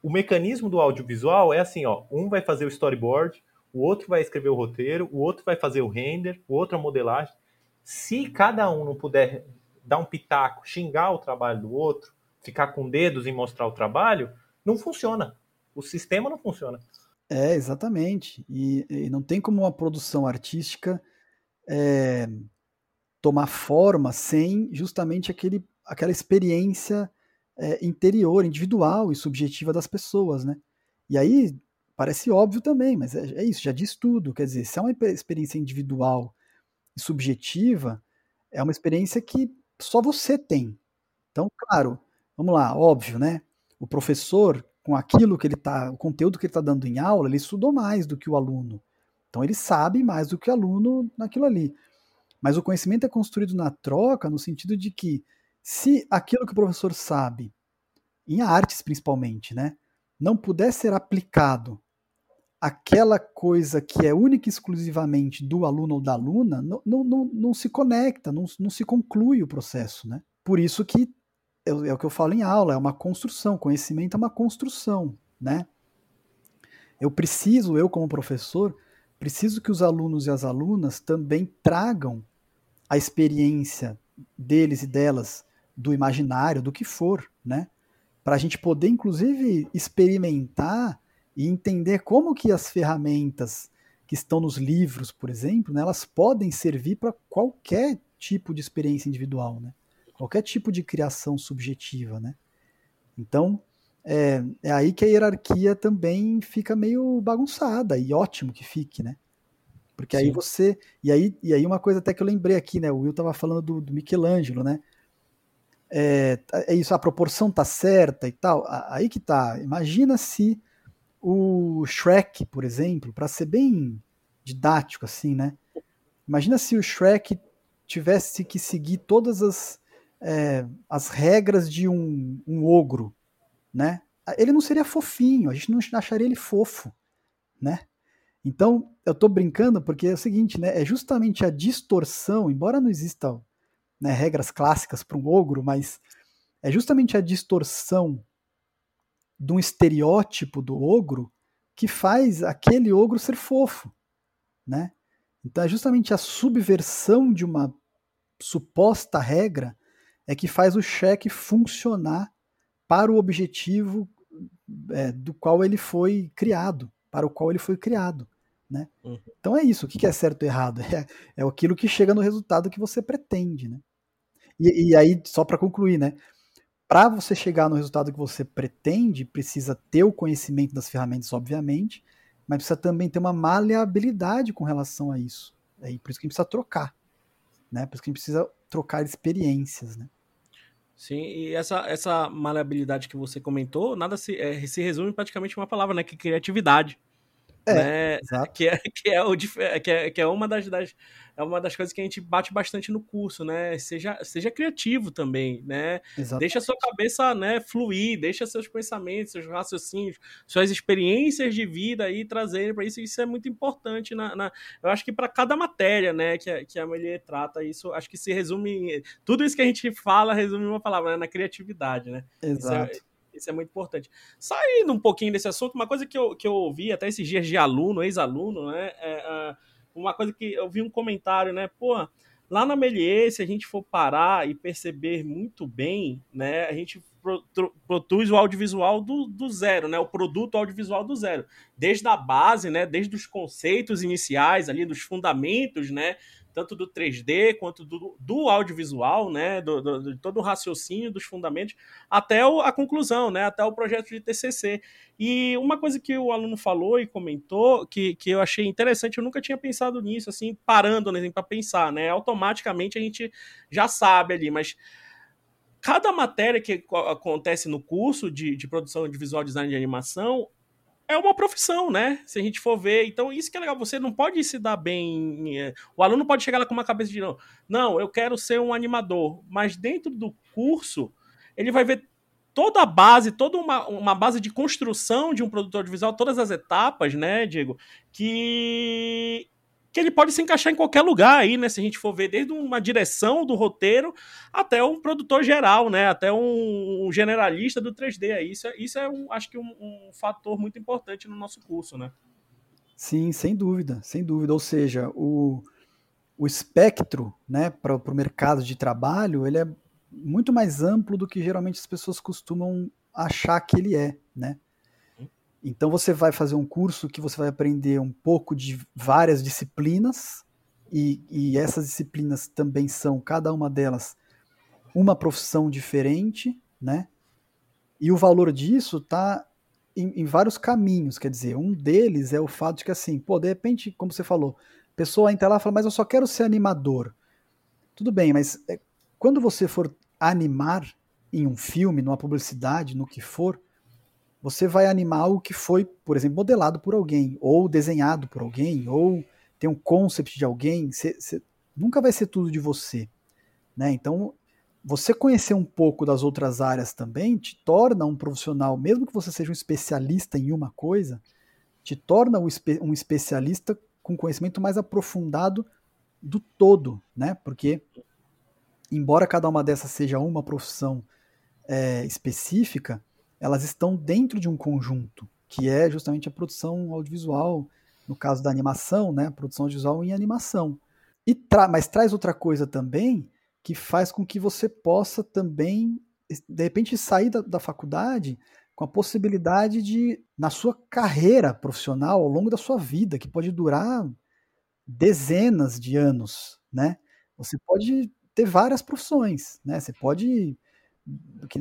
o mecanismo do audiovisual é assim, ó, um vai fazer o storyboard, o outro vai escrever o roteiro, o outro vai fazer o render, o outro a modelagem. Se cada um não puder dar um pitaco, xingar o trabalho do outro, ficar com dedos em mostrar o trabalho, não funciona. O sistema não funciona. É, exatamente. E, e não tem como uma produção artística é, tomar forma sem justamente aquele, aquela experiência é, interior, individual e subjetiva das pessoas, né? E aí parece óbvio também, mas é, é, isso, já diz tudo. Quer dizer, se é uma experiência individual e subjetiva, é uma experiência que só você tem. Então, claro, vamos lá, óbvio, né? O professor, com aquilo que ele tá, o conteúdo que ele está dando em aula, ele estudou mais do que o aluno. Então ele sabe mais do que o aluno naquilo ali. Mas o conhecimento é construído na troca, no sentido de que se aquilo que o professor sabe, em artes principalmente, né, não puder ser aplicado aquela coisa que é única e exclusivamente do aluno ou da aluna, não, não, não, não se conecta, não, não se conclui o processo. Né? Por isso que é, é o que eu falo em aula, é uma construção, conhecimento é uma construção. Né? Eu preciso, eu como professor, preciso que os alunos e as alunas também tragam a experiência deles e delas do imaginário, do que for, né? Para a gente poder, inclusive, experimentar e entender como que as ferramentas que estão nos livros, por exemplo, né, elas podem servir para qualquer tipo de experiência individual, né? Qualquer tipo de criação subjetiva, né? Então, é, é aí que a hierarquia também fica meio bagunçada e ótimo que fique, né? Porque Sim. aí você. E aí, e aí uma coisa até que eu lembrei aqui, né? O Will tava falando do, do Michelangelo, né? É, é, isso, a proporção tá certa e tal. Aí que tá. Imagina se o Shrek, por exemplo, para ser bem didático assim, né? Imagina se o Shrek tivesse que seguir todas as, é, as regras de um, um ogro, né? Ele não seria fofinho, a gente não acharia ele fofo, né? Então, eu estou brincando porque é o seguinte, né? É justamente a distorção, embora não exista né, regras clássicas para um ogro, mas é justamente a distorção de um estereótipo do ogro que faz aquele ogro ser fofo, né? Então é justamente a subversão de uma suposta regra é que faz o cheque funcionar para o objetivo é, do qual ele foi criado, para o qual ele foi criado. Né? Uhum. Então é isso. O que é certo e errado? É, é aquilo que chega no resultado que você pretende. Né? E, e aí, só para concluir, né? para você chegar no resultado que você pretende, precisa ter o conhecimento das ferramentas, obviamente, mas precisa também ter uma maleabilidade com relação a isso. É por isso que a gente precisa trocar. Né? Por isso que a gente precisa trocar experiências. Né? Sim, e essa, essa maleabilidade que você comentou, nada se, é, se resume praticamente uma palavra, né? Que é criatividade. É, né? que, é, que, é o, que, é, que é uma das, das, é uma das coisas que a gente bate bastante no curso, né? Seja, seja criativo também, né? Exatamente. Deixa a sua cabeça né, fluir, deixa seus pensamentos, seus raciocínios, suas experiências de vida aí trazerem para isso. Isso é muito importante. Na, na eu acho que para cada matéria né, que, a, que a Melier trata, isso acho que se resume. Tudo isso que a gente fala resume uma palavra, né, na criatividade, né? Exato. Isso é, isso é muito importante. Saindo um pouquinho desse assunto, uma coisa que eu, que eu ouvi até esses dias de aluno, ex-aluno, né? É, uh, uma coisa que eu vi um comentário, né? Pô, lá na Melier, se a gente for parar e perceber muito bem, né? A gente produz o audiovisual do, do zero, né? O produto audiovisual do zero. Desde a base, né? Desde os conceitos iniciais ali, dos fundamentos, né? Tanto do 3D quanto do, do audiovisual, né, do, do, de todo o raciocínio dos fundamentos, até o, a conclusão, né, até o projeto de TCC. E uma coisa que o aluno falou e comentou, que, que eu achei interessante, eu nunca tinha pensado nisso, assim, parando né, para pensar, né, automaticamente a gente já sabe ali, mas cada matéria que acontece no curso de, de produção de visual design de animação é uma profissão, né? Se a gente for ver. Então, isso que é legal. Você não pode se dar bem. É, o aluno pode chegar lá com uma cabeça de não, não, eu quero ser um animador. Mas dentro do curso, ele vai ver toda a base, toda uma, uma base de construção de um produtor visual, todas as etapas, né, Diego? Que que ele pode se encaixar em qualquer lugar aí, né? Se a gente for ver desde uma direção do roteiro até um produtor geral, né? Até um, generalista do 3D aí. Isso, é, isso é um, acho que um, um fator muito importante no nosso curso, né? Sim, sem dúvida, sem dúvida. Ou seja, o, o espectro né, para o mercado de trabalho ele é muito mais amplo do que geralmente as pessoas costumam achar que ele é, né? Então você vai fazer um curso que você vai aprender um pouco de várias disciplinas, e, e essas disciplinas também são, cada uma delas, uma profissão diferente, né? E o valor disso está em, em, vários caminhos, quer dizer, um deles é o fato de que assim, pô, de repente, como você falou, a pessoa entra lá e fala, mas eu só quero ser animador. Tudo bem, mas é, quando você for animar em um filme, numa publicidade, no que for, você vai animar algo que foi, por exemplo, modelado por alguém, ou desenhado por alguém, ou tem um concept de alguém, cê, cê, nunca vai ser tudo de você. Né? Então, você conhecer um pouco das outras áreas também te torna um profissional, mesmo que você seja um especialista em uma coisa, te torna um, um especialista com conhecimento mais aprofundado do todo, né? Porque, embora cada uma dessas seja uma profissão é, específica, elas estão dentro de um conjunto, que é justamente a produção audiovisual, no caso da animação, né, produção audiovisual em animação. E tra mas traz outra coisa também, que faz com que você possa também, de repente, sair da, da faculdade com a possibilidade de, na sua carreira profissional, ao longo da sua vida, que pode durar dezenas de anos, né? Você pode ter várias profissões, né? Você pode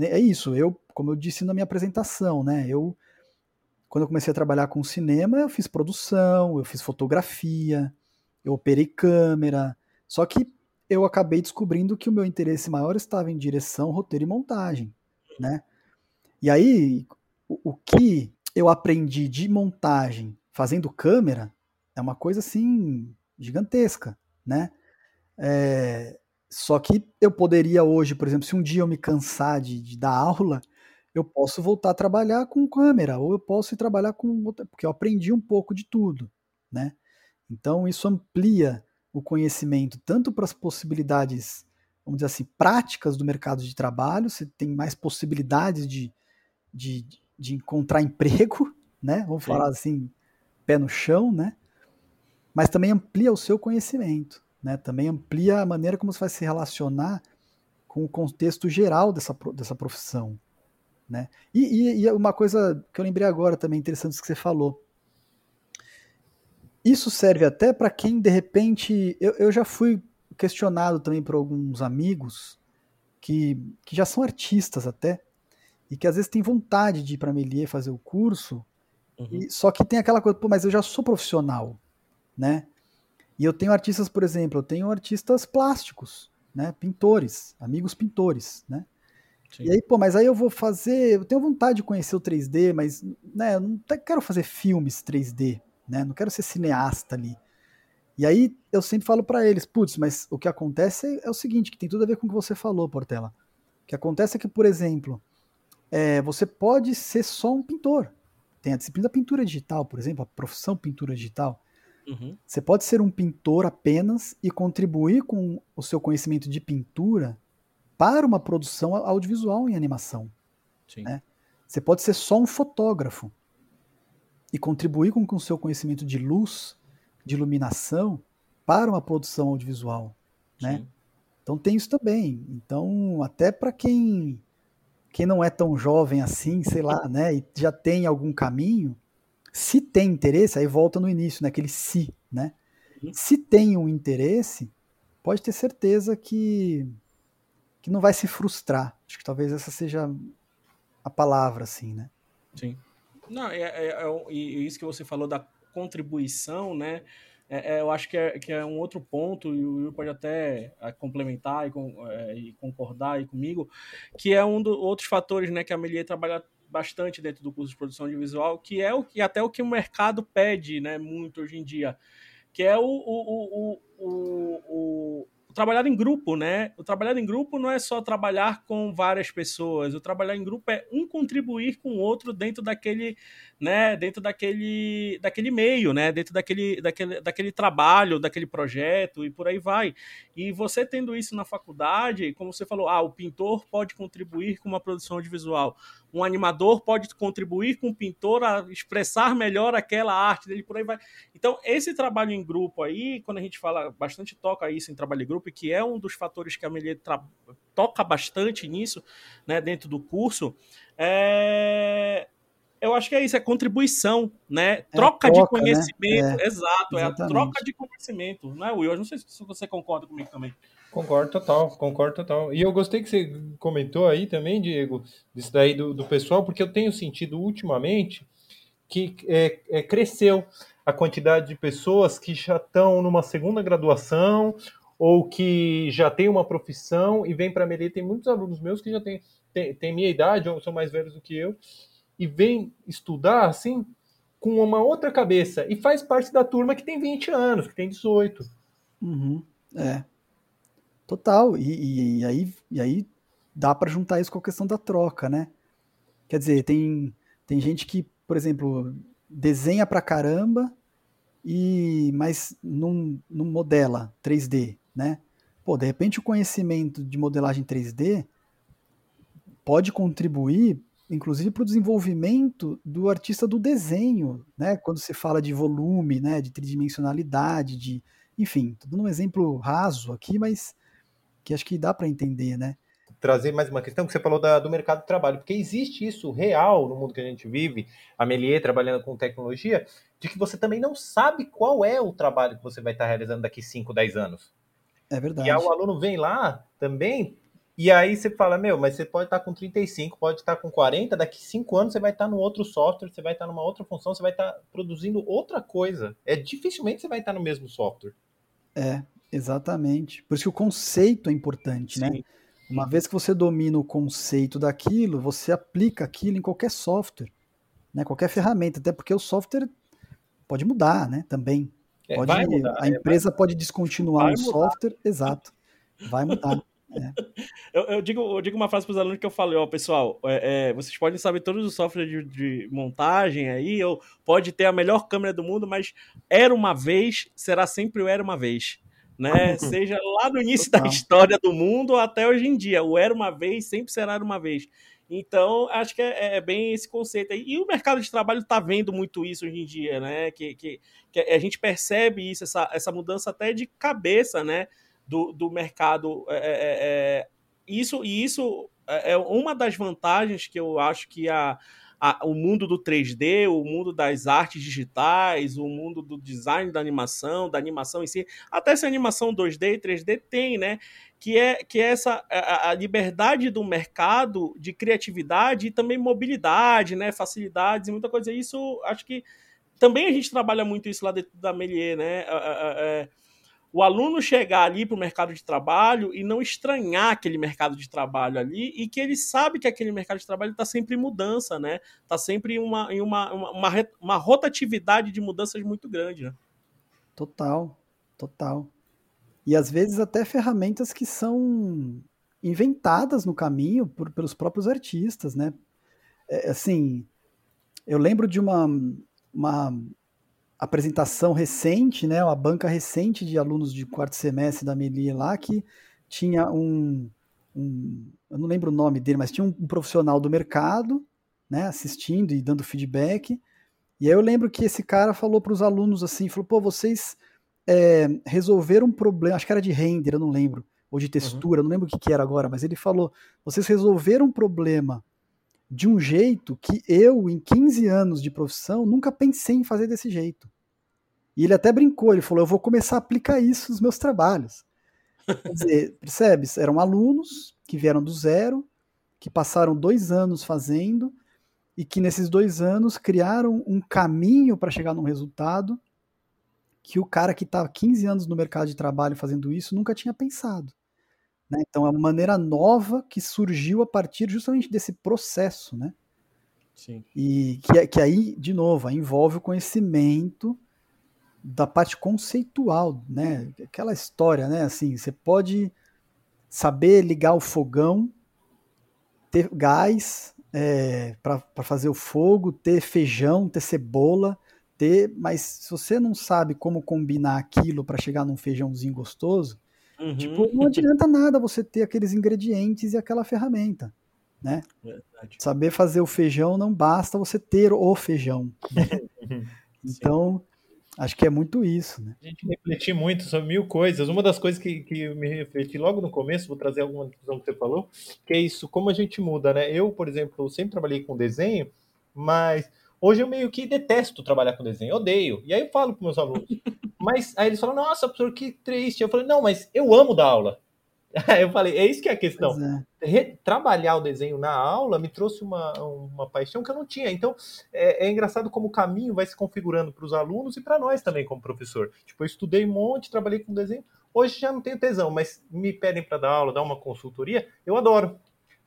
é isso, eu, como eu disse na minha apresentação, né? Eu quando eu comecei a trabalhar com cinema, eu fiz produção, eu fiz fotografia, eu operei câmera. Só que eu acabei descobrindo que o meu interesse maior estava em direção, roteiro e montagem, né? E aí, o, o que eu aprendi de montagem fazendo câmera é uma coisa assim gigantesca, né? É, só que eu poderia hoje, por exemplo, se um dia eu me cansar de, de dar aula, eu posso voltar a trabalhar com câmera, ou eu posso ir trabalhar com porque eu aprendi um pouco de tudo, né? Então isso amplia o conhecimento tanto para as possibilidades, vamos dizer assim, práticas do mercado de trabalho, você tem mais possibilidades de, de, de encontrar emprego, né? Vamos Sim. falar assim, pé no chão, né? Mas também amplia o seu conhecimento né? Também amplia a maneira como você vai se relacionar com o contexto geral dessa, dessa profissão, né? E, e, e uma coisa que eu lembrei agora também interessante que você falou. Isso serve até para quem de repente eu, eu já fui questionado também por alguns amigos que, que já são artistas até e que às vezes têm vontade de ir para Melier fazer o curso, uhum. e, só que tem aquela coisa, pô, mas eu já sou profissional, né? E eu tenho artistas, por exemplo, eu tenho artistas plásticos, né? Pintores, amigos pintores, né? Sim. E aí, pô, mas aí eu vou fazer, eu tenho vontade de conhecer o 3D, mas, né, eu não quero fazer filmes 3D, né? Não quero ser cineasta ali. E aí eu sempre falo para eles, putz, mas o que acontece é o seguinte, que tem tudo a ver com o que você falou, Portela. O que acontece é que, por exemplo, é, você pode ser só um pintor. Tem a disciplina da pintura digital, por exemplo, a profissão pintura digital. Uhum. Você pode ser um pintor apenas e contribuir com o seu conhecimento de pintura para uma produção audiovisual em animação. Né? Você pode ser só um fotógrafo e contribuir com, o seu conhecimento de luz, de iluminação, para uma produção audiovisual. Né? Então tem isso também. Então, até para quem, quem não é tão jovem assim, sei lá, né, e já tem algum caminho, se tem interesse, aí volta no início, naquele né, se, né? Uhum. Se tem um interesse, pode ter certeza que, que não vai se frustrar. Acho que talvez essa seja a palavra, assim, né? Sim. Não, é, é, é, e isso que você falou da contribuição, né? É, é, eu acho que é, que é um outro ponto, e o Will pode até é, complementar e, com, é, e concordar aí comigo, que é um dos outros fatores né, que a Melier trabalha bastante dentro do curso de produção audiovisual, que é o que até o que o mercado pede, né, muito hoje em dia, que é o, o, o, o, o trabalhar em grupo, né? O trabalhar em grupo não é só trabalhar com várias pessoas. O trabalhar em grupo é um contribuir com o outro dentro daquele, né? Dentro daquele, daquele meio, né? Dentro daquele, daquele, daquele trabalho, daquele projeto e por aí vai. E você tendo isso na faculdade, como você falou, ah, o pintor pode contribuir com uma produção audiovisual. Um animador pode contribuir com o pintor a expressar melhor aquela arte dele, por aí vai. Então, esse trabalho em grupo aí, quando a gente fala bastante, toca isso em trabalho em grupo, que é um dos fatores que a Melier toca bastante nisso, né, dentro do curso, é... eu acho que é isso, é contribuição, né? É troca, troca, de né? conhecimento. Né? É, Exato, exatamente. é a troca de conhecimento, né, Will? Eu não sei se você concorda comigo também. Concordo total, concordo total. E eu gostei que você comentou aí também, Diego, disso daí do, do pessoal, porque eu tenho sentido ultimamente que é, é, cresceu a quantidade de pessoas que já estão numa segunda graduação ou que já tem uma profissão e vem para a Merê. Tem muitos alunos meus que já têm tem, tem minha idade ou são mais velhos do que eu e vem estudar assim com uma outra cabeça e faz parte da turma que tem 20 anos, que tem 18. Uhum, é. Total. E, e, aí, e aí dá para juntar isso com a questão da troca, né? Quer dizer, tem, tem gente que, por exemplo, desenha pra caramba, e mas não, não modela 3D, né? Pô, de repente o conhecimento de modelagem 3D pode contribuir, inclusive, para o desenvolvimento do artista do desenho, né? Quando se fala de volume, né? De tridimensionalidade, de, enfim, tô dando um exemplo raso aqui, mas que acho que dá para entender, né? Trazer mais uma questão que você falou da, do mercado de trabalho, porque existe isso real no mundo que a gente vive, a Melier trabalhando com tecnologia, de que você também não sabe qual é o trabalho que você vai estar realizando daqui 5, 10 anos. É verdade. E aí o aluno vem lá também, e aí você fala, meu, mas você pode estar com 35, pode estar com 40, daqui 5 anos você vai estar no outro software, você vai estar numa outra função, você vai estar produzindo outra coisa. É dificilmente você vai estar no mesmo software. É, Exatamente. Por isso que o conceito é importante, né? Sim. né? Uma vez que você domina o conceito daquilo, você aplica aquilo em qualquer software, né? Qualquer ferramenta, até porque o software pode mudar, né? Também. É, pode, mudar, a é, empresa vai... pode descontinuar o software, exato. Vai mudar. É. Eu, eu, digo, eu digo uma frase para os alunos que eu falei, ó, pessoal, é, é, vocês podem saber todos os softwares de, de, montagem aí, ou pode ter a melhor câmera do mundo, mas era uma vez, será sempre o era uma vez né? Seja lá no início Total. da história do mundo até hoje em dia. O era uma vez sempre será uma vez. Então, acho que é, é bem esse conceito aí. E o mercado de trabalho está vendo muito isso hoje em dia, né? Que, que, que, a gente percebe isso, essa, essa mudança até de cabeça, né? Do, do mercado. É, é, é isso, e isso é, é uma das vantagens que eu acho que a, a, o mundo do 3D, o mundo das artes digitais, o mundo do design da animação, da animação em si, até essa animação 2D e 3D tem, né? Que é, que é essa a, a liberdade do mercado de criatividade e também mobilidade, né? Facilidades e muita coisa. Isso acho que também a gente trabalha muito isso lá dentro da Melier, né? É, o aluno chegar ali para o mercado de trabalho e não estranhar aquele mercado de trabalho ali e que ele sabe que aquele mercado de trabalho está sempre em mudança, né? Está sempre em uma, em uma, uma, uma, rotatividade de mudanças muito grande, né? Total, total. E às vezes até ferramentas que são inventadas no caminho por, pelos próprios artistas, né? É, assim, eu lembro de uma, uma apresentação recente, né, uma banca recente de alunos de quarto semestre da Meli lá, que tinha um, um, eu não lembro o nome dele, mas tinha um, um, profissional do mercado, né, assistindo e dando feedback, e aí eu lembro que esse cara falou para os alunos assim, falou, pô, vocês é, resolveram um problema, acho que era de render, eu não lembro, ou de textura, uhum. não lembro o que, que era agora, mas ele falou, vocês resolveram um problema de um jeito que eu, em 15 anos de profissão, nunca pensei em fazer desse jeito. E ele até brincou, ele falou: eu vou começar a aplicar isso nos meus trabalhos. Quer dizer, percebe? Eram alunos que vieram do zero, que passaram dois anos fazendo, e que nesses dois anos criaram um caminho para chegar num resultado que o cara que está 15 anos no mercado de trabalho fazendo isso nunca tinha pensado. Né? Então é uma maneira nova que surgiu a partir justamente desse processo, né? Sim. E que, que aí, de novo, envolve o conhecimento da parte conceitual, né? Aquela história, né? Assim, você pode saber ligar o fogão, ter gás é, para fazer o fogo, ter feijão, ter cebola, ter, mas se você não sabe como combinar aquilo para chegar num feijãozinho gostoso, uhum. tipo, não adianta nada você ter aqueles ingredientes e aquela ferramenta, né? Verdade. Saber fazer o feijão não basta você ter o feijão. Né? então, acho que é muito isso, né? A gente refletir muito sobre mil coisas. Uma das coisas que, que eu me refleti logo no começo, vou trazer alguma discussão que você falou, que é isso, como a gente muda, né? Eu, por exemplo, sempre trabalhei com desenho, mas Hoje eu meio que detesto trabalhar com desenho, odeio. E aí eu falo para meus alunos. Mas aí eles falam, nossa, professor, que triste. Eu falei, não, mas eu amo dar aula. Aí eu falei, é isso que é a questão. É. Trabalhar o desenho na aula me trouxe uma, uma paixão que eu não tinha. Então, é, é engraçado como o caminho vai se configurando para os alunos e para nós também, como professor. Tipo, eu estudei um monte, trabalhei com desenho. Hoje já não tenho tesão, mas me pedem para dar aula, dar uma consultoria, eu adoro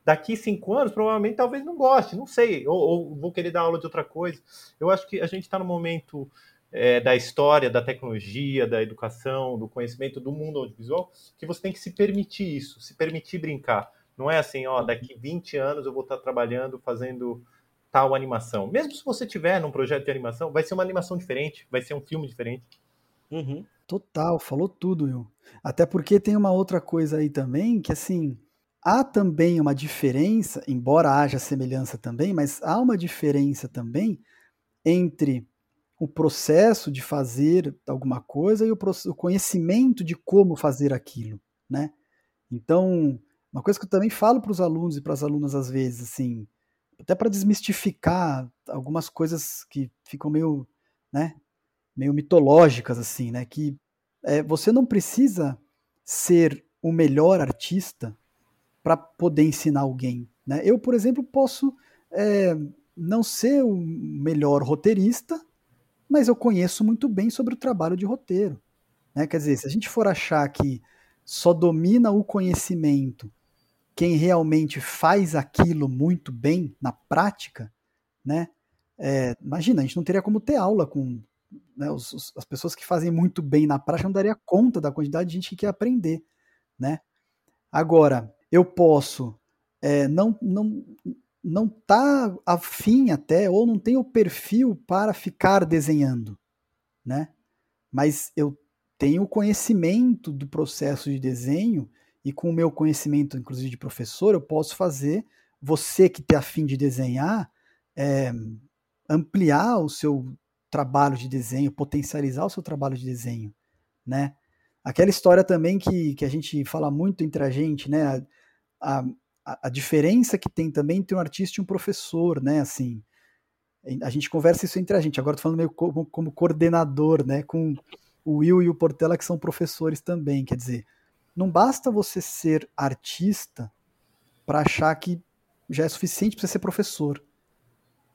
daqui cinco anos, provavelmente talvez não goste, não sei, ou, ou vou querer dar aula de outra coisa. Eu acho que a gente está no momento é, da história, da tecnologia, da educação, do conhecimento do mundo audiovisual, que você tem que se permitir isso, se permitir brincar. Não é assim, ó, daqui 20 anos eu vou estar trabalhando, fazendo tal animação. Mesmo se você tiver num projeto de animação, vai ser uma animação diferente, vai ser um filme diferente. Uhum. Total, falou tudo, Will. Até porque tem uma outra coisa aí também, que assim, Há também uma diferença, embora haja semelhança também, mas há uma diferença também entre o processo de fazer alguma coisa e o, o conhecimento de como fazer aquilo, né? Então, uma coisa que eu também falo para os alunos e para as alunas às vezes, assim, até para desmistificar algumas coisas que ficam meio, né, meio mitológicas assim, né? Que é, você não precisa ser o melhor artista para poder ensinar alguém. Né? Eu, por exemplo, posso é, não ser o melhor roteirista, mas eu conheço muito bem sobre o trabalho de roteiro. Né? Quer dizer, se a gente for achar que só domina o conhecimento quem realmente faz aquilo muito bem na prática, né? É, imagina, a gente não teria como ter aula com né, os, os, as pessoas que fazem muito bem na prática, não daria conta da quantidade de gente que quer aprender, né? Agora, eu posso é, não não não tá afim até ou não tenho o perfil para ficar desenhando, né? Mas eu tenho conhecimento do processo de desenho e com o meu conhecimento, inclusive de professor, eu posso fazer você que tem afim de desenhar é, ampliar o seu trabalho de desenho, potencializar o seu trabalho de desenho, né? Aquela história também que, que a gente fala muito entre a gente, né? a, a, diferença que tem também entre um artista e um professor, né? Assim, a gente conversa isso entre a gente. Agora tô falando meio como, como coordenador, né? Com o Will e o Portela, que são professores também. Quer dizer, não basta você ser artista para achar que já é suficiente para você ser professor.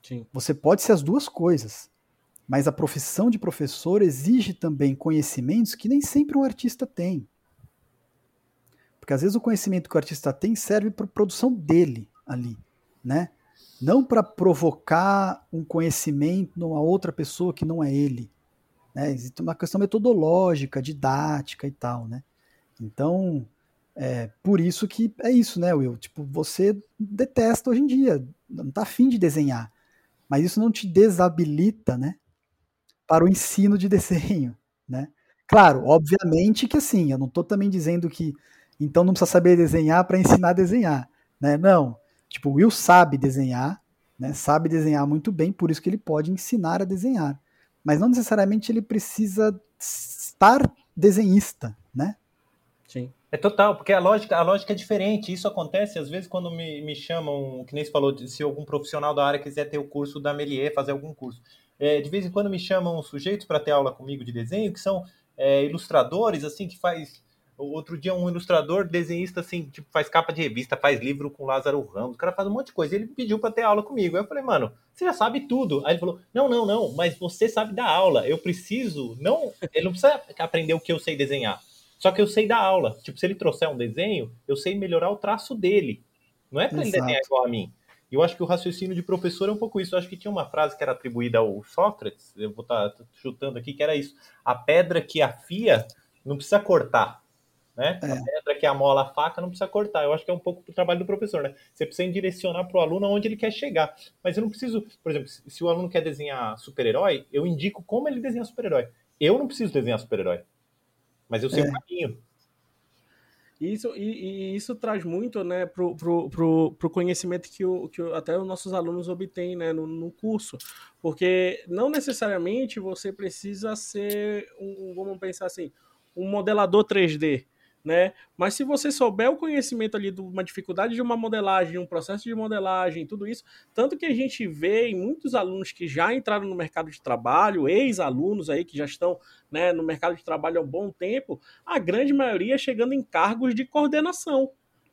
Sim. Você pode ser as duas coisas. Mas a profissão de professor exige também conhecimentos que nem sempre um artista tem. Porque às vezes o conhecimento que o artista tem serve para produção dele ali, né? Não para provocar um conhecimento numa outra pessoa que não é ele. Né? Existe uma questão metodológica, didática e tal, né? Então, é por isso que é isso, né, Will? Tipo, você detesta hoje em dia, não tá afim de desenhar. Mas isso não te desabilita, né? Para o ensino de desenho, né? Claro, obviamente que assim, eu não estou também dizendo que então não precisa saber desenhar para ensinar a desenhar, né? Não. Tipo, o Will sabe desenhar, né? Sabe desenhar muito bem, por isso que ele pode ensinar a desenhar. Mas não necessariamente ele precisa estar desenhista, né? Sim. É total, porque a lógica, a lógica é diferente. Isso acontece às vezes quando me, me chamam, que nem você falou, se algum profissional da área quiser ter o curso da Melier, fazer algum curso. É, de vez em quando me chamam sujeitos para ter aula comigo de desenho, que são é, ilustradores, assim, que faz Outro dia, um ilustrador, desenhista, assim, tipo, faz capa de revista, faz livro com Lázaro Ramos, o cara faz um monte de coisa. E ele pediu para ter aula comigo. Aí eu falei, mano, você já sabe tudo. Aí ele falou, não, não, não, mas você sabe dar aula. Eu preciso, não, ele não precisa aprender o que eu sei desenhar. Só que eu sei dar aula. Tipo, se ele trouxer um desenho, eu sei melhorar o traço dele. Não é para ele desenhar igual a mim. E eu acho que o raciocínio de professor é um pouco isso. Eu acho que tinha uma frase que era atribuída ao Sócrates, eu vou estar tá chutando aqui, que era isso: a pedra que afia não precisa cortar. Né? É. A pedra que amola a faca não precisa cortar. Eu acho que é um pouco o trabalho do professor, né? Você precisa direcionar para o aluno onde ele quer chegar. Mas eu não preciso, por exemplo, se o aluno quer desenhar super-herói, eu indico como ele desenha super-herói. Eu não preciso desenhar super-herói, mas eu sei é. o caminho. Isso, e, e, isso traz muito né, para o pro, pro, pro conhecimento que, o, que o, até os nossos alunos obtêm né, no, no, curso. Porque não necessariamente você precisa ser, um, vamos pensar assim, um modelador 3D né? Mas se você souber o conhecimento ali de uma dificuldade de uma modelagem, um processo de modelagem, tudo isso, tanto que a gente vê em muitos alunos que já entraram no mercado de trabalho, ex-alunos aí que já estão né, no mercado de trabalho há um bom tempo, a grande maioria chegando em cargos de coordenação,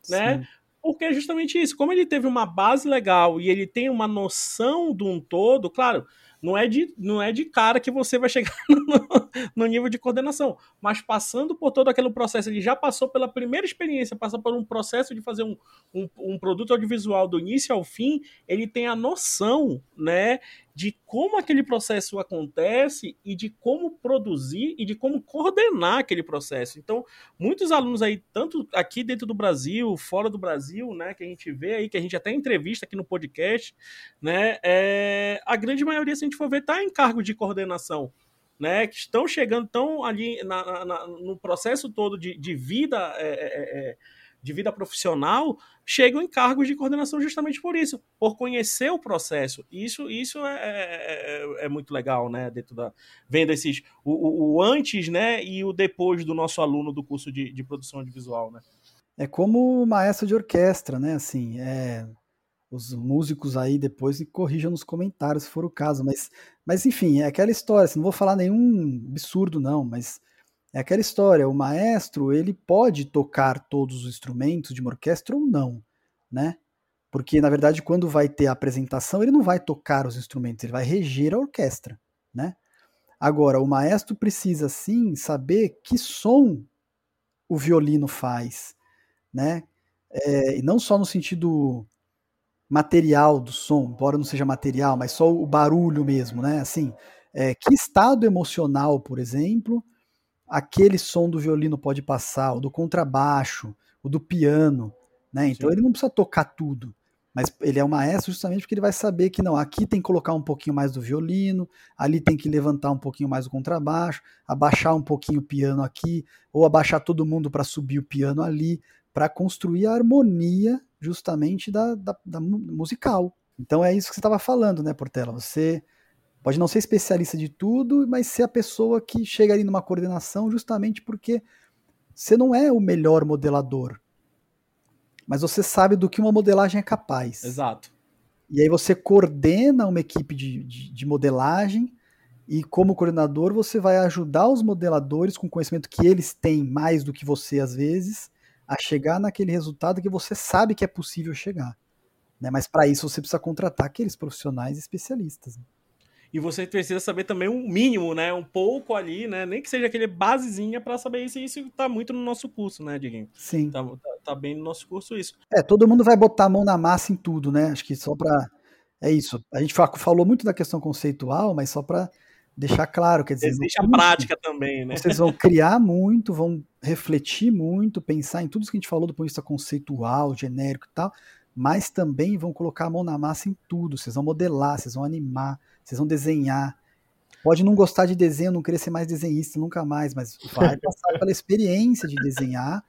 né? Sim. Porque é justamente isso, como ele teve uma base legal e ele tem uma noção de um todo, claro, não é de, não é de cara que você vai chegar no, no, nível de coordenação, mas passando por todo aquele processo, ele já passou pela primeira experiência, passa por um processo de fazer um, um, um produto audiovisual do início ao fim, ele tem a noção, né, de como aquele processo acontece e de como produzir e de como coordenar aquele processo. Então, muitos alunos aí, tanto aqui dentro do Brasil, fora do Brasil, né, que a gente vê aí, que a gente até entrevista aqui no podcast, né, é, a grande maioria, se a gente for ver, está em cargo de coordenação. Né, que estão chegando, estão ali na, na, no processo todo de, de vida é, é, é de vida profissional chegam em cargos de coordenação justamente por isso, por conhecer o processo. Isso, isso é, é, é, é muito legal, né? Dentro da vendo esses o, o, o, antes, né, e o depois do nosso aluno do curso de, de produção audiovisual, né? É como maestro de orquestra, né? Assim, é, os músicos aí depois corrijam nos comentários se for o caso, mas, mas enfim, é aquela história. Assim, não vou falar nenhum absurdo não, mas é aquela história, o maestro, ele pode tocar todos os instrumentos de uma orquestra ou não, né? Porque, na verdade, quando vai ter a apresentação, ele não vai tocar os instrumentos, ele vai reger a orquestra, né? Agora, o maestro precisa, sim, saber que som o violino faz, né? É, e não só no sentido material do som, embora não seja material, mas só o barulho mesmo, né? Assim, é, que estado emocional, por exemplo, aquele som do violino pode passar, o do contrabaixo, o do piano, né? Então Sim. ele não precisa tocar tudo, mas ele é um maestro justamente porque ele vai saber que não, aqui tem que colocar um pouquinho mais do violino, ali tem que levantar um pouquinho mais o contrabaixo, abaixar um pouquinho o piano aqui, ou abaixar todo mundo para subir o piano ali, para construir a harmonia justamente da, da, da musical. Então é isso que você estava falando, né, Portela? Você Pode não ser especialista de tudo, mas ser a pessoa que chega ali numa coordenação justamente porque você não é o melhor modelador. Mas você sabe do que uma modelagem é capaz. Exato. E aí você coordena uma equipe de, de, de modelagem e como coordenador você vai ajudar os modeladores com o conhecimento que eles têm mais do que você às vezes a chegar naquele resultado que você sabe que é possível chegar. Né? Mas para isso você precisa contratar aqueles profissionais especialistas. Né? E você precisa saber também um mínimo, né? Um pouco ali, né? Nem que seja aquele basezinha para saber isso. E isso tá muito no nosso curso, né, Diguinho? Sim. Tá, tá, tá, bem no nosso curso isso. É, todo mundo vai botar a mão na massa em tudo, né? Acho que só para É isso. A gente falou muito da questão conceitual, mas só para deixar claro, quer dizer, existe a prática também, né? Vocês vão criar muito, vão refletir muito, pensar em tudo isso que a gente falou do ponto de vista conceitual, genérico e tal, mas também vão colocar a mão na massa em tudo. Vocês vão modelar, vocês vão animar, vocês vão desenhar. Pode não gostar de desenho, não querer ser mais desenhista nunca mais, mas vai passar pela experiência de desenhar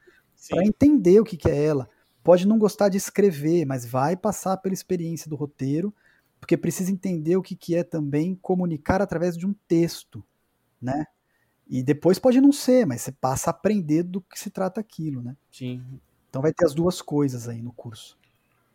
para entender o que, que é ela. Pode não gostar de escrever, mas vai passar pela experiência do roteiro, porque precisa entender o que, que é também comunicar através de um texto, né? E depois pode não ser, mas você passa a aprender do que se trata aquilo, né? Sim. Então vai ter as duas coisas aí no curso.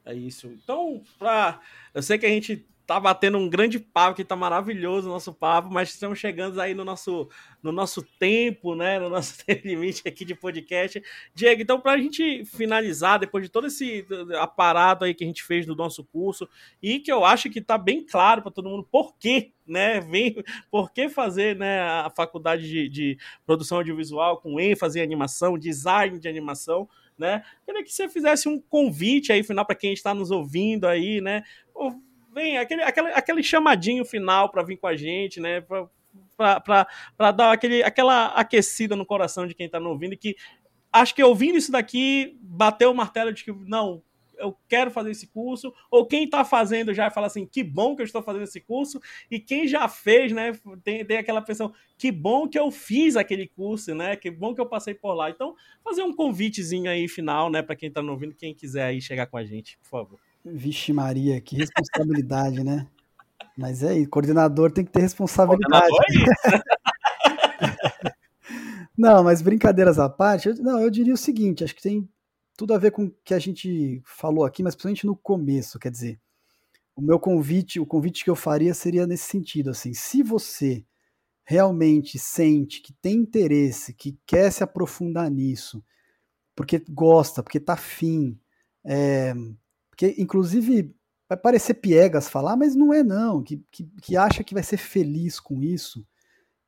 É isso. Então, pra... eu sei que a gente tá batendo um grande papo, que tá maravilhoso o nosso papo, mas estamos chegando aí no nosso, no nosso tempo, né? No nosso limite aqui de podcast. Diego, então, para a gente finalizar, depois de todo esse aparato aí que a gente fez do nosso curso, e que eu acho que tá bem claro para todo mundo por quê, né? Vem, por que fazer né, a faculdade de, de produção audiovisual com ênfase em animação, design de animação né? Queria que você fizesse um convite aí final para quem está nos ouvindo aí, né? Vem aquele, aquele, aquele chamadinho final para vir com a gente, né? Para dar aquele, aquela aquecida no coração de quem está nos ouvindo e que acho que ouvindo isso daqui bateu o martelo de que não, eu quero fazer esse curso, ou quem está fazendo já fala assim, que bom que eu estou fazendo esse curso, e quem já fez, né, tem, tem aquela pessoa, que bom que eu fiz aquele curso, né, que bom que eu passei por lá. Então, fazer um convitezinho aí final, né, para quem está ouvindo, quem quiser aí chegar com a gente, por favor. Vixe Maria, que responsabilidade, né? Mas é aí, coordenador tem que ter responsabilidade. É não, mas brincadeiras à parte, eu, não, eu diria o seguinte, acho que tem tudo a ver com o que a gente falou aqui, mas principalmente no começo, quer dizer, o meu convite, o convite que eu faria seria nesse sentido, assim, se você realmente sente que tem interesse, que quer se aprofundar nisso, porque gosta, porque tá afim, é, porque inclusive vai parecer piegas falar, mas não é não, que, que, que acha que vai ser feliz com isso,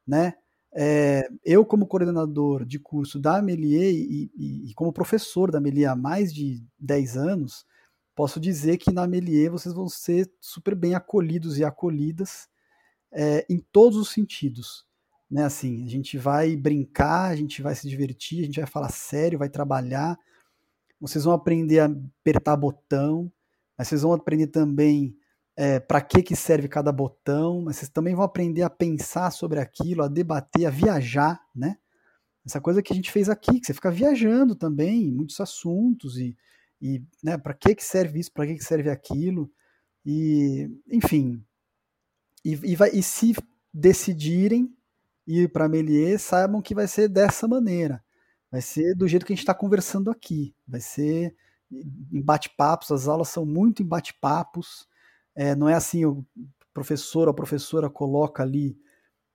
né? É, eu, como coordenador de curso da Melier e, e, e, como professor da Melier há mais de 10 anos, posso dizer que na Melier vocês vão ser super bem acolhidos e acolhidas é, em todos os sentidos. Né? Assim, a gente vai brincar, a gente vai se divertir, a gente vai falar sério, vai trabalhar. Vocês vão aprender a apertar botão, mas vocês vão aprender também é, para que, que serve cada botão, mas vocês também vão aprender a pensar sobre aquilo, a debater, a viajar, né? Essa coisa que a gente fez aqui, que você fica viajando também muitos assuntos e, e né, para que, que serve isso, para que, que serve aquilo, e enfim. E, e, vai, e se decidirem ir para Melier, saibam que vai ser dessa maneira. Vai ser do jeito que a gente está conversando aqui. Vai ser em bate-papos, as aulas são muito em bate-papos. É, não é assim, o professor ou a professora coloca ali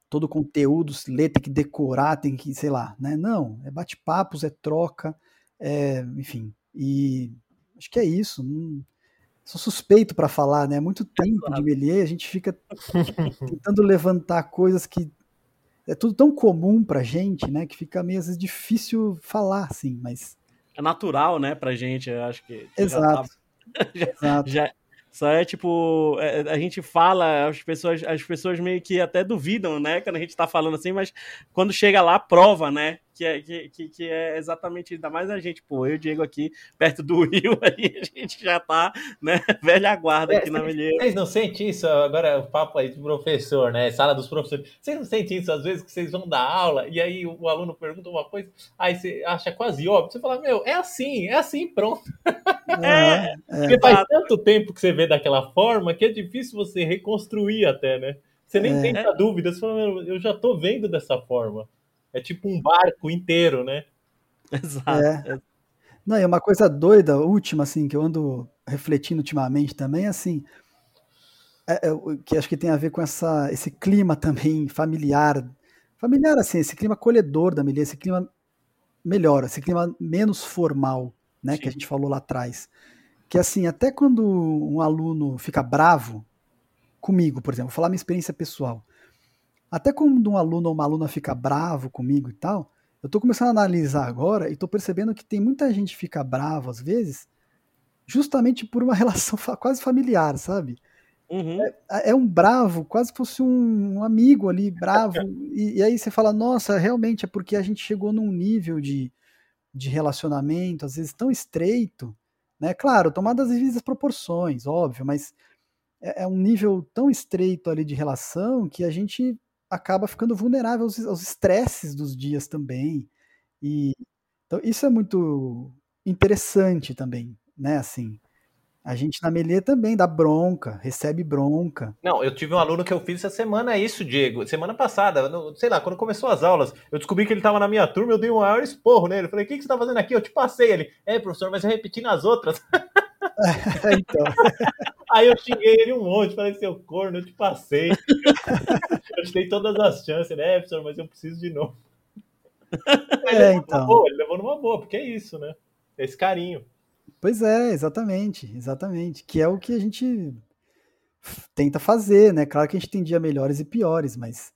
todo o conteúdo, lê, tem que decorar, tem que, sei lá, né? Não, é bate-papos, é troca, é, enfim. E acho que é isso. Não, sou suspeito para falar, né? Muito tempo de Melier, a gente fica tentando levantar coisas que é tudo tão comum pra gente, né? Que fica meio às vezes difícil falar, assim, mas. É natural, né, pra gente, eu acho que. Exato. Já, tá, Exato. Já, só é tipo, é, a gente fala, as pessoas, as pessoas meio que até duvidam, né? Quando a gente tá falando assim, mas quando chega lá, prova, né? Que é, que, que é exatamente, ainda mais a gente, pô, eu e o Diego aqui, perto do Rio, aí a gente já tá, né, velha guarda é, aqui na Melheira. Vocês não sentem isso, agora o papo aí do professor, né, sala dos professores, vocês não sentem isso às vezes que vocês vão dar aula e aí o, o aluno pergunta uma coisa, aí você acha quase óbvio, você fala, meu, é assim, é assim, pronto. É, é, Porque faz tanto tempo que você vê daquela forma que é difícil você reconstruir até, né? Você nem é. tem essa dúvida, você fala, eu já tô vendo dessa forma. É tipo um barco inteiro, né? Exato. É. Não, e uma coisa doida, última, assim, que eu ando refletindo ultimamente também, assim, é, é, que acho que tem a ver com essa, esse clima também familiar, familiar, assim, esse clima acolhedor da Melia, esse clima melhor, esse clima menos formal, né, Sim. que a gente falou lá atrás. Que, assim, até quando um aluno fica bravo comigo, por exemplo, vou falar minha experiência pessoal, até quando um aluno ou uma aluna fica bravo comigo e tal, eu estou começando a analisar agora e estou percebendo que tem muita gente que fica bravo às vezes, justamente por uma relação quase familiar, sabe? Uhum. É, é, um bravo, quase fosse um, um amigo ali, bravo. e, e, aí você fala, nossa, realmente é porque a gente chegou num nível de, de relacionamento, às vezes tão estreito, né? Claro, tomadas as devidas proporções, óbvio, mas é, é um nível tão estreito ali de relação que a gente acaba ficando vulnerável aos, estresses dos dias também. E então isso é muito interessante também, né? Assim, a gente na Melê também dá bronca, recebe bronca. Não, eu tive um aluno que eu fiz essa semana, é isso, Diego. Semana passada, sei lá, quando começou as aulas, eu descobri que ele estava na minha turma, eu dei um maior esporro nele. Eu falei, o que, que você está fazendo aqui? Eu te passei. Ele, é, professor, mas eu repeti nas outras. É, então. Aí eu xinguei ele um monte, falei, seu corno, eu te passei. eu te dei todas as chances, né, professor, mas eu preciso de novo. É, então. Boa, ele levou numa boa, porque é isso, né? Esse carinho. Pois é, exatamente, exatamente. Que é o que a gente tenta fazer, né? Claro que a gente tem dia melhores e piores, mas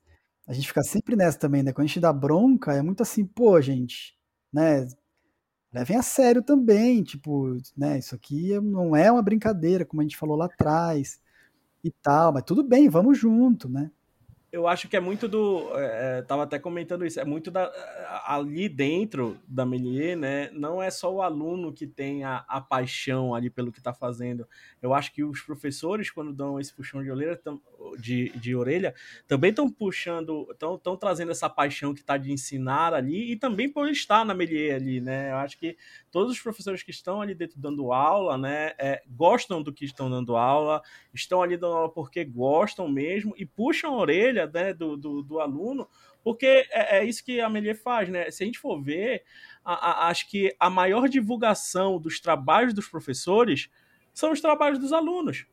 a gente fica sempre nessa também, né? Quando a gente dá bronca, é muito assim, pô, gente, né? Levem a sério também, tipo, né, isso aqui não é uma brincadeira, como a gente falou lá atrás e tal, mas tudo bem, vamos junto, né? Eu acho que é muito do. É, é tava até comentando isso, é muito da, ali dentro da Melier, né? Não é só o aluno que tem a, a paixão ali pelo que está fazendo. Eu acho que os professores, quando dão esse puxão de orelha, de, de orelha também estão puxando, estão trazendo essa paixão que está de ensinar ali e também por estar na Melier ali, né? Eu acho que todos os professores que estão ali dentro dando aula, né, é, gostam do que estão dando aula, estão ali dando aula porque gostam mesmo e puxam a orelha né, do, do, do aluno, porque é, é, isso que a Melier faz, né? Se a gente for ver, a, a, acho que a maior divulgação dos trabalhos dos professores são os trabalhos dos alunos.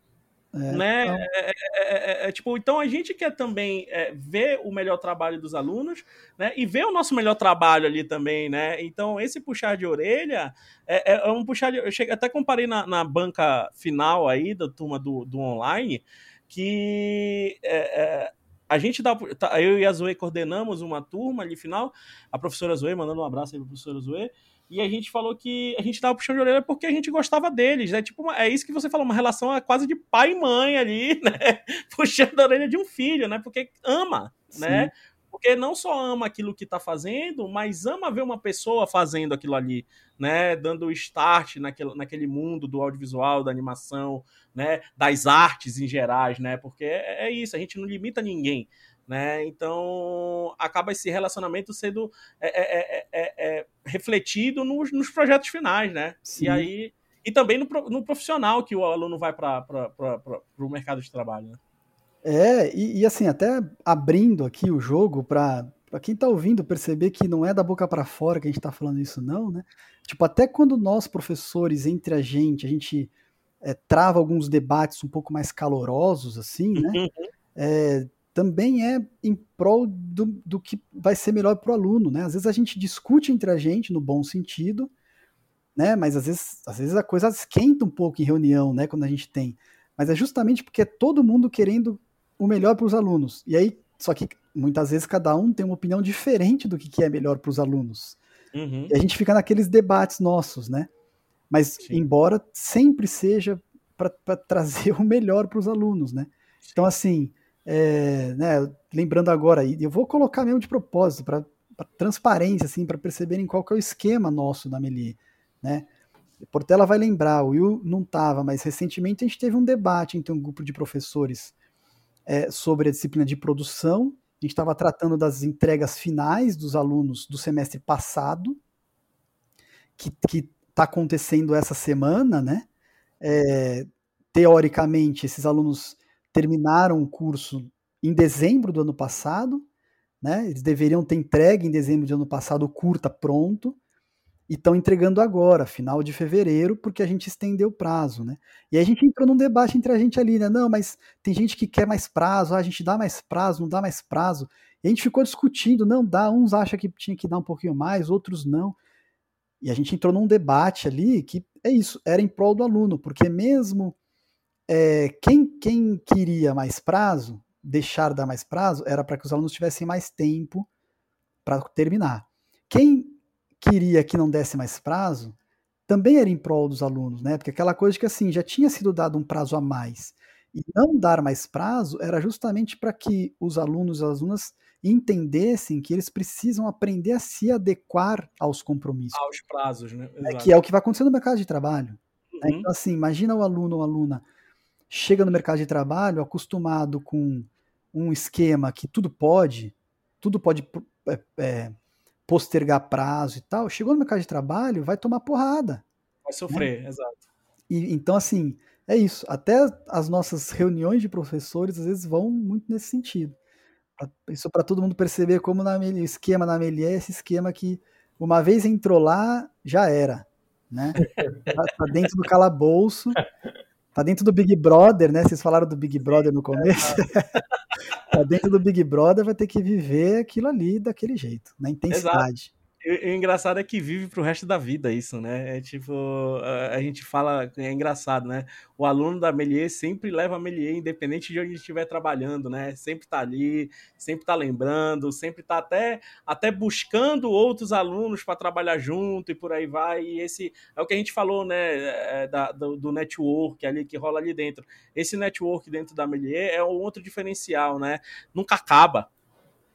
É, né? Então... É, é, é, tipo, então a gente quer também ver o melhor trabalho dos alunos, né? E ver o nosso melhor trabalho ali também, né? Então esse puxar de orelha é, um puxar de, eu cheguei, até comparei na, na, banca final aí da turma do, do online que a gente dá, tá, eu e a Zoe coordenamos uma turma ali final, a professora Zoe, mandando um abraço aí pra professora Zoe, e a gente falou que a gente tava puxando de orelha porque a gente gostava deles, né? Tipo, uma, é isso que você falou, uma relação quase de pai e mãe ali, né? Puxando a orelha de um filho, né? Porque ama, Sim. né? Porque não só ama aquilo que tá fazendo, mas ama ver uma pessoa fazendo aquilo ali, né? Dando start naquele, naquele mundo do audiovisual, da animação, né? Das artes em gerais, né? Porque é, é isso, a gente não limita ninguém né? Então acaba esse relacionamento sendo é, é, é, é refletido nos, nos, projetos finais, né? Sim. E aí e também no, no, profissional que o aluno vai para o mercado de trabalho. Né? É, e, e, assim, até abrindo aqui o jogo para quem está ouvindo perceber que não é da boca para fora que a gente está falando isso, não, né? Tipo, até quando nós, professores, entre a gente, a gente é, trava alguns debates um pouco mais calorosos, assim, né? Uhum. É, também é em prol do, do que vai ser melhor para o aluno, né? Às vezes a gente discute entre a gente no bom sentido, né? Mas às vezes, às vezes a coisa esquenta um pouco em reunião, né? Quando a gente tem. Mas é justamente porque é todo mundo querendo o melhor para os alunos. E aí, só que muitas vezes cada um tem uma opinião diferente do que, que é melhor para os alunos. Uhum. E a gente fica naqueles debates nossos, né? Mas Sim. embora sempre seja para trazer o melhor para os alunos, né? Então, assim, é, né, lembrando agora, eu vou colocar mesmo de propósito, para transparência, assim, para perceberem qual que é o esquema nosso da Meli, né? Portela vai lembrar, o Will não estava, mas recentemente a gente teve um debate entre um grupo de professores é, sobre a disciplina de produção. A gente estava tratando das entregas finais dos alunos do semestre passado, que está acontecendo essa semana, né? É, teoricamente, esses alunos terminaram o curso em dezembro do ano passado, né? Eles deveriam ter entregue em dezembro do ano passado o curta pronto e estão entregando agora, final de fevereiro, porque a gente estendeu o prazo, né? E a gente entrou num debate entre a gente ali, né? Não, mas tem gente que quer mais prazo, ah, a gente dá mais prazo, não dá mais prazo. E a gente ficou discutindo, não dá, uns acham que tinha que dar um pouquinho mais, outros não. E a gente entrou num debate ali que é isso, era em prol do aluno, porque mesmo é, quem, quem queria mais prazo, deixar dar mais prazo, era para que os alunos tivessem mais tempo para terminar. Quem queria que não desse mais prazo, também era em prol dos alunos, né? Porque aquela coisa de que assim, já tinha sido dado um prazo a mais. E não dar mais prazo era justamente para que os alunos e as alunas entendessem que eles precisam aprender a se adequar aos compromissos. Aos prazos, né? É, que é o que vai acontecer no mercado de trabalho. Né? Uhum. Então, assim, imagina o aluno ou aluna chega no mercado de trabalho acostumado com um esquema que tudo pode, tudo pode é, é, postergar prazo e tal, chegou no mercado de trabalho, vai tomar porrada. Vai sofrer, né? exato. E, então, assim, é isso. Até as nossas reuniões de professores, às vezes, vão muito nesse sentido. Isso para todo mundo perceber como na, o esquema na Melier é esse esquema que uma vez entrou lá, já era. Né? tá, tá dentro do calabouço, Tá dentro do Big Brother, né? Vocês falaram do Big Brother no começo. tá dentro do Big Brother, vai ter que viver aquilo ali daquele jeito, na intensidade. O engraçado é que vive pro resto da vida isso, né? É tipo, a, a gente fala, é engraçado, né? O aluno da Melier sempre leva a Melier, independente de onde estiver trabalhando, né? Sempre tá ali, sempre tá lembrando, sempre tá até, até buscando outros alunos para trabalhar junto e por aí vai. E esse é o que a gente falou, né? É, da, do, do network ali que rola ali dentro. Esse network dentro da Melier é um outro diferencial, né? Nunca acaba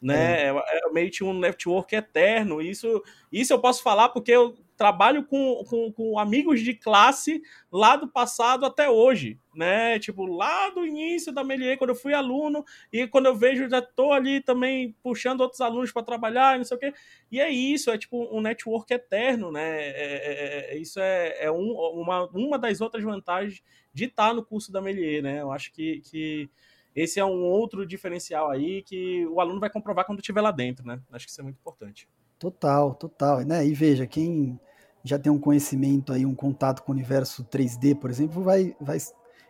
né? É. é, é meio que um network eterno. Isso, isso eu posso falar porque eu trabalho com, com, com, amigos de classe lá do passado até hoje, né? Tipo, lá do início da Melier, quando eu fui aluno, e quando eu vejo, já tô ali também puxando outros alunos para trabalhar, não sei o quê. E é isso, é tipo um network eterno, né? É, é, é isso é, é um, uma, uma das outras vantagens de estar no curso da Melier, né? Eu acho que, que esse é um outro diferencial aí que o aluno vai comprovar quando estiver lá dentro, né? Acho que isso é muito importante. Total, total. Né? E veja, quem já tem um conhecimento aí, um contato com o universo 3D, por exemplo, vai, vai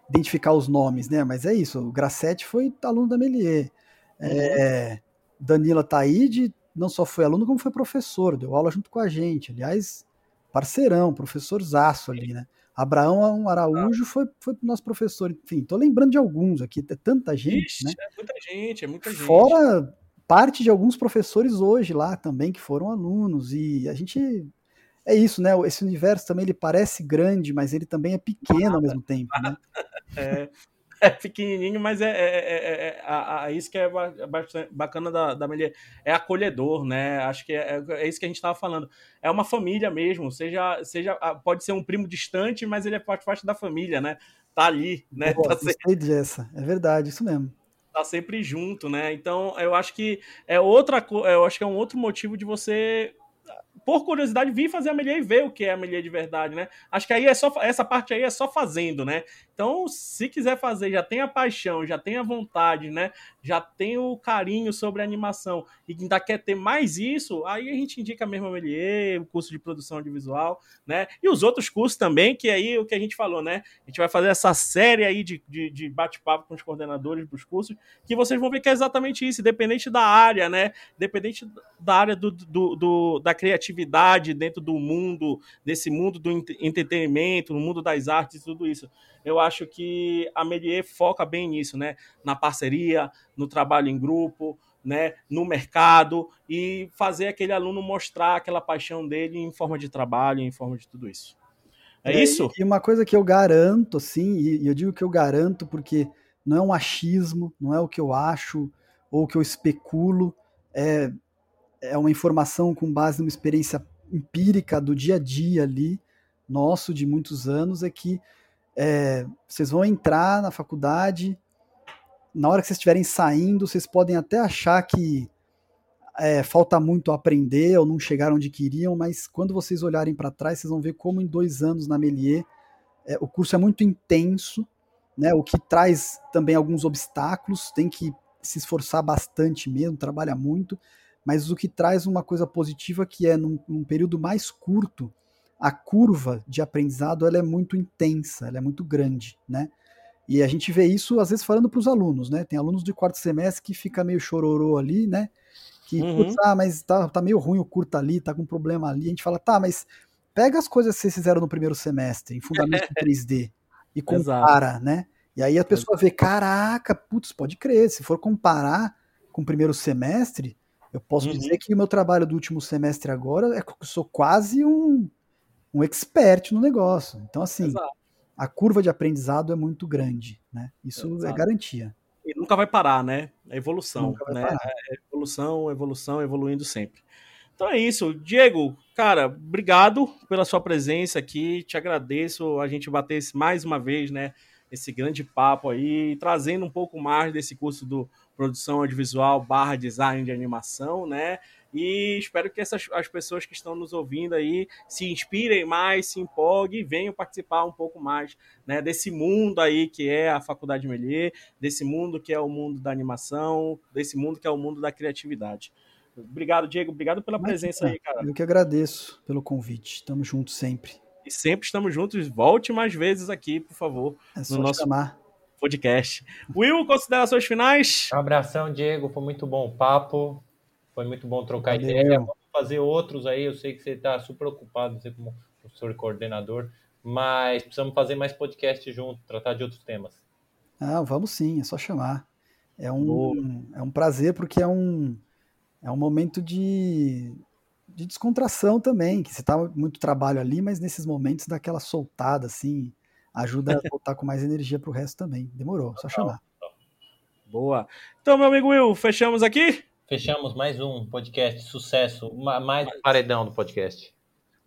identificar os nomes, né? Mas é isso, o Grassetti foi aluno da Melier. É. É, Danila Taide não só foi aluno, como foi professor, deu aula junto com a gente. Aliás, parceirão, professor Zaço ali, né? Abraão Araújo foi, foi nosso professor. Enfim, tô lembrando de alguns aqui, é tanta gente, Ixi, né? É muita gente, é muita gente. Fora parte de alguns professores hoje lá também que foram alunos e a gente é isso, né? Esse universo também ele parece grande, mas ele também é pequeno ao mesmo tempo, né? É, é pequenininho, mas é, é, é, é a, a, isso que é bacana da, da Melier. É acolhedor, né? Acho que é, é isso que a gente estava falando. É uma família mesmo, seja, seja pode ser um primo distante, mas ele é parte, parte da família, né? Tá ali, né? Boa, tá sempre... dessa. É verdade, isso mesmo. Tá sempre junto, né? Então, eu acho que é outra eu acho que é um outro motivo de você por curiosidade, vir fazer a Melier e ver o que é a Melier de verdade, né? Acho que aí é só essa parte aí é só fazendo, né? Então, se quiser fazer, já tem a paixão, já tem a vontade, né? Já tem o carinho sobre a animação e ainda quer ter mais isso, aí a gente indica mesmo a Melier, o curso de produção audiovisual, né? E os outros cursos também, que aí o que a gente falou, né? A gente vai fazer essa série aí de, de, de bate-papo com os coordenadores dos cursos, que vocês vão ver que é exatamente isso, independente da área, né? Independente da área do, do, do da criatividade dentro do mundo, desse mundo do entretenimento, no mundo das artes tudo isso eu acho que a Melier foca bem nisso, né? Na parceria, no trabalho em grupo, né? No mercado e fazer aquele aluno mostrar aquela paixão dele em forma de trabalho, em forma de tudo isso. É, é isso? E uma coisa que eu garanto, assim, e eu digo que eu garanto porque não é um achismo, não é o que eu acho ou o que eu especulo, é, é uma informação com base numa experiência empírica do dia a dia ali, nosso, de muitos anos, é que é, vocês vão entrar na faculdade, na hora que vocês estiverem saindo, vocês podem até achar que é, falta muito aprender ou não chegaram onde queriam, mas quando vocês olharem para trás, vocês vão ver como em dois anos na Melier é, o curso é muito intenso, né, o que traz também alguns obstáculos, tem que se esforçar bastante mesmo, trabalha muito, mas o que traz uma coisa positiva que é num, num período mais curto, a curva de aprendizado ela é muito intensa, ela é muito grande, né? E a gente vê isso às vezes falando para os alunos, né? Tem alunos de quarto semestre que fica meio chororô ali, né? Que, uhum. putz, ah, mas tá, tá meio ruim o curto ali, tá com problema ali. A gente fala, tá, mas pega as coisas que vocês fizeram no primeiro semestre, em fundamento 3D, e compara, Exato. né? E aí a pessoa vê, caraca, putz, pode crer, se for comparar com o primeiro semestre, eu posso uhum. dizer que o meu trabalho do último semestre agora é que eu sou quase um um expert no negócio. Então, assim, Exato. a curva de aprendizado é muito grande, né? Isso é Exato. é garantia. E nunca vai parar, né? É evolução, né? É evolução, evolução, evoluindo sempre. Então é isso. Diego, cara, obrigado pela sua presença aqui. Te agradeço a gente bater mais uma vez, né? Esse grande papo aí, trazendo um pouco mais desse curso do produção audiovisual barra design de animação, né? E espero que essas, as pessoas que estão nos ouvindo aí se inspirem mais, se empolguem e venham participar um pouco mais né, desse mundo aí que é a Faculdade Melier, desse mundo que é o mundo da animação, desse mundo que é o mundo da criatividade. Obrigado, Diego. Obrigado pela presença aí, cara. Eu que agradeço pelo convite. Estamos juntos sempre. E sempre estamos juntos. Volte mais vezes aqui, por favor, é no nosso chamar. podcast. Will, considerações finais? Um abração, Diego. Foi muito bom o papo. Foi muito bom trocar Valeu. ideia. Vamos fazer outros aí. Eu sei que você está super ocupado, você como professor e coordenador, mas precisamos fazer mais podcast junto, tratar de outros temas. Ah, vamos sim, é só chamar. É um, é um prazer, porque é um, é um momento de, de descontração também, que você tá muito trabalho ali, mas nesses momentos dá aquela soltada, assim, ajuda a voltar com mais energia para o resto também. Demorou, só chamar. Boa. Então, meu amigo Will, fechamos aqui? Fechamos mais um podcast, sucesso, mais um paredão do podcast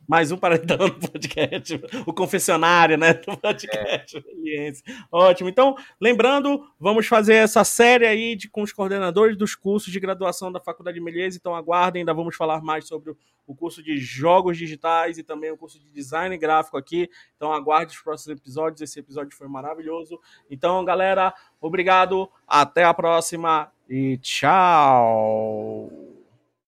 mais um paredão no podcast, o confessionário, né, do podcast. É. Ótimo. Então, lembrando, vamos fazer essa série aí de, com os coordenadores dos cursos de graduação da Faculdade de Melies, então aguardem, ainda vamos falar mais sobre o, o curso de jogos digitais e também o curso de design gráfico aqui. Então, aguarde os próximos episódios, esse episódio foi maravilhoso. Então, galera, obrigado, até a próxima e tchau!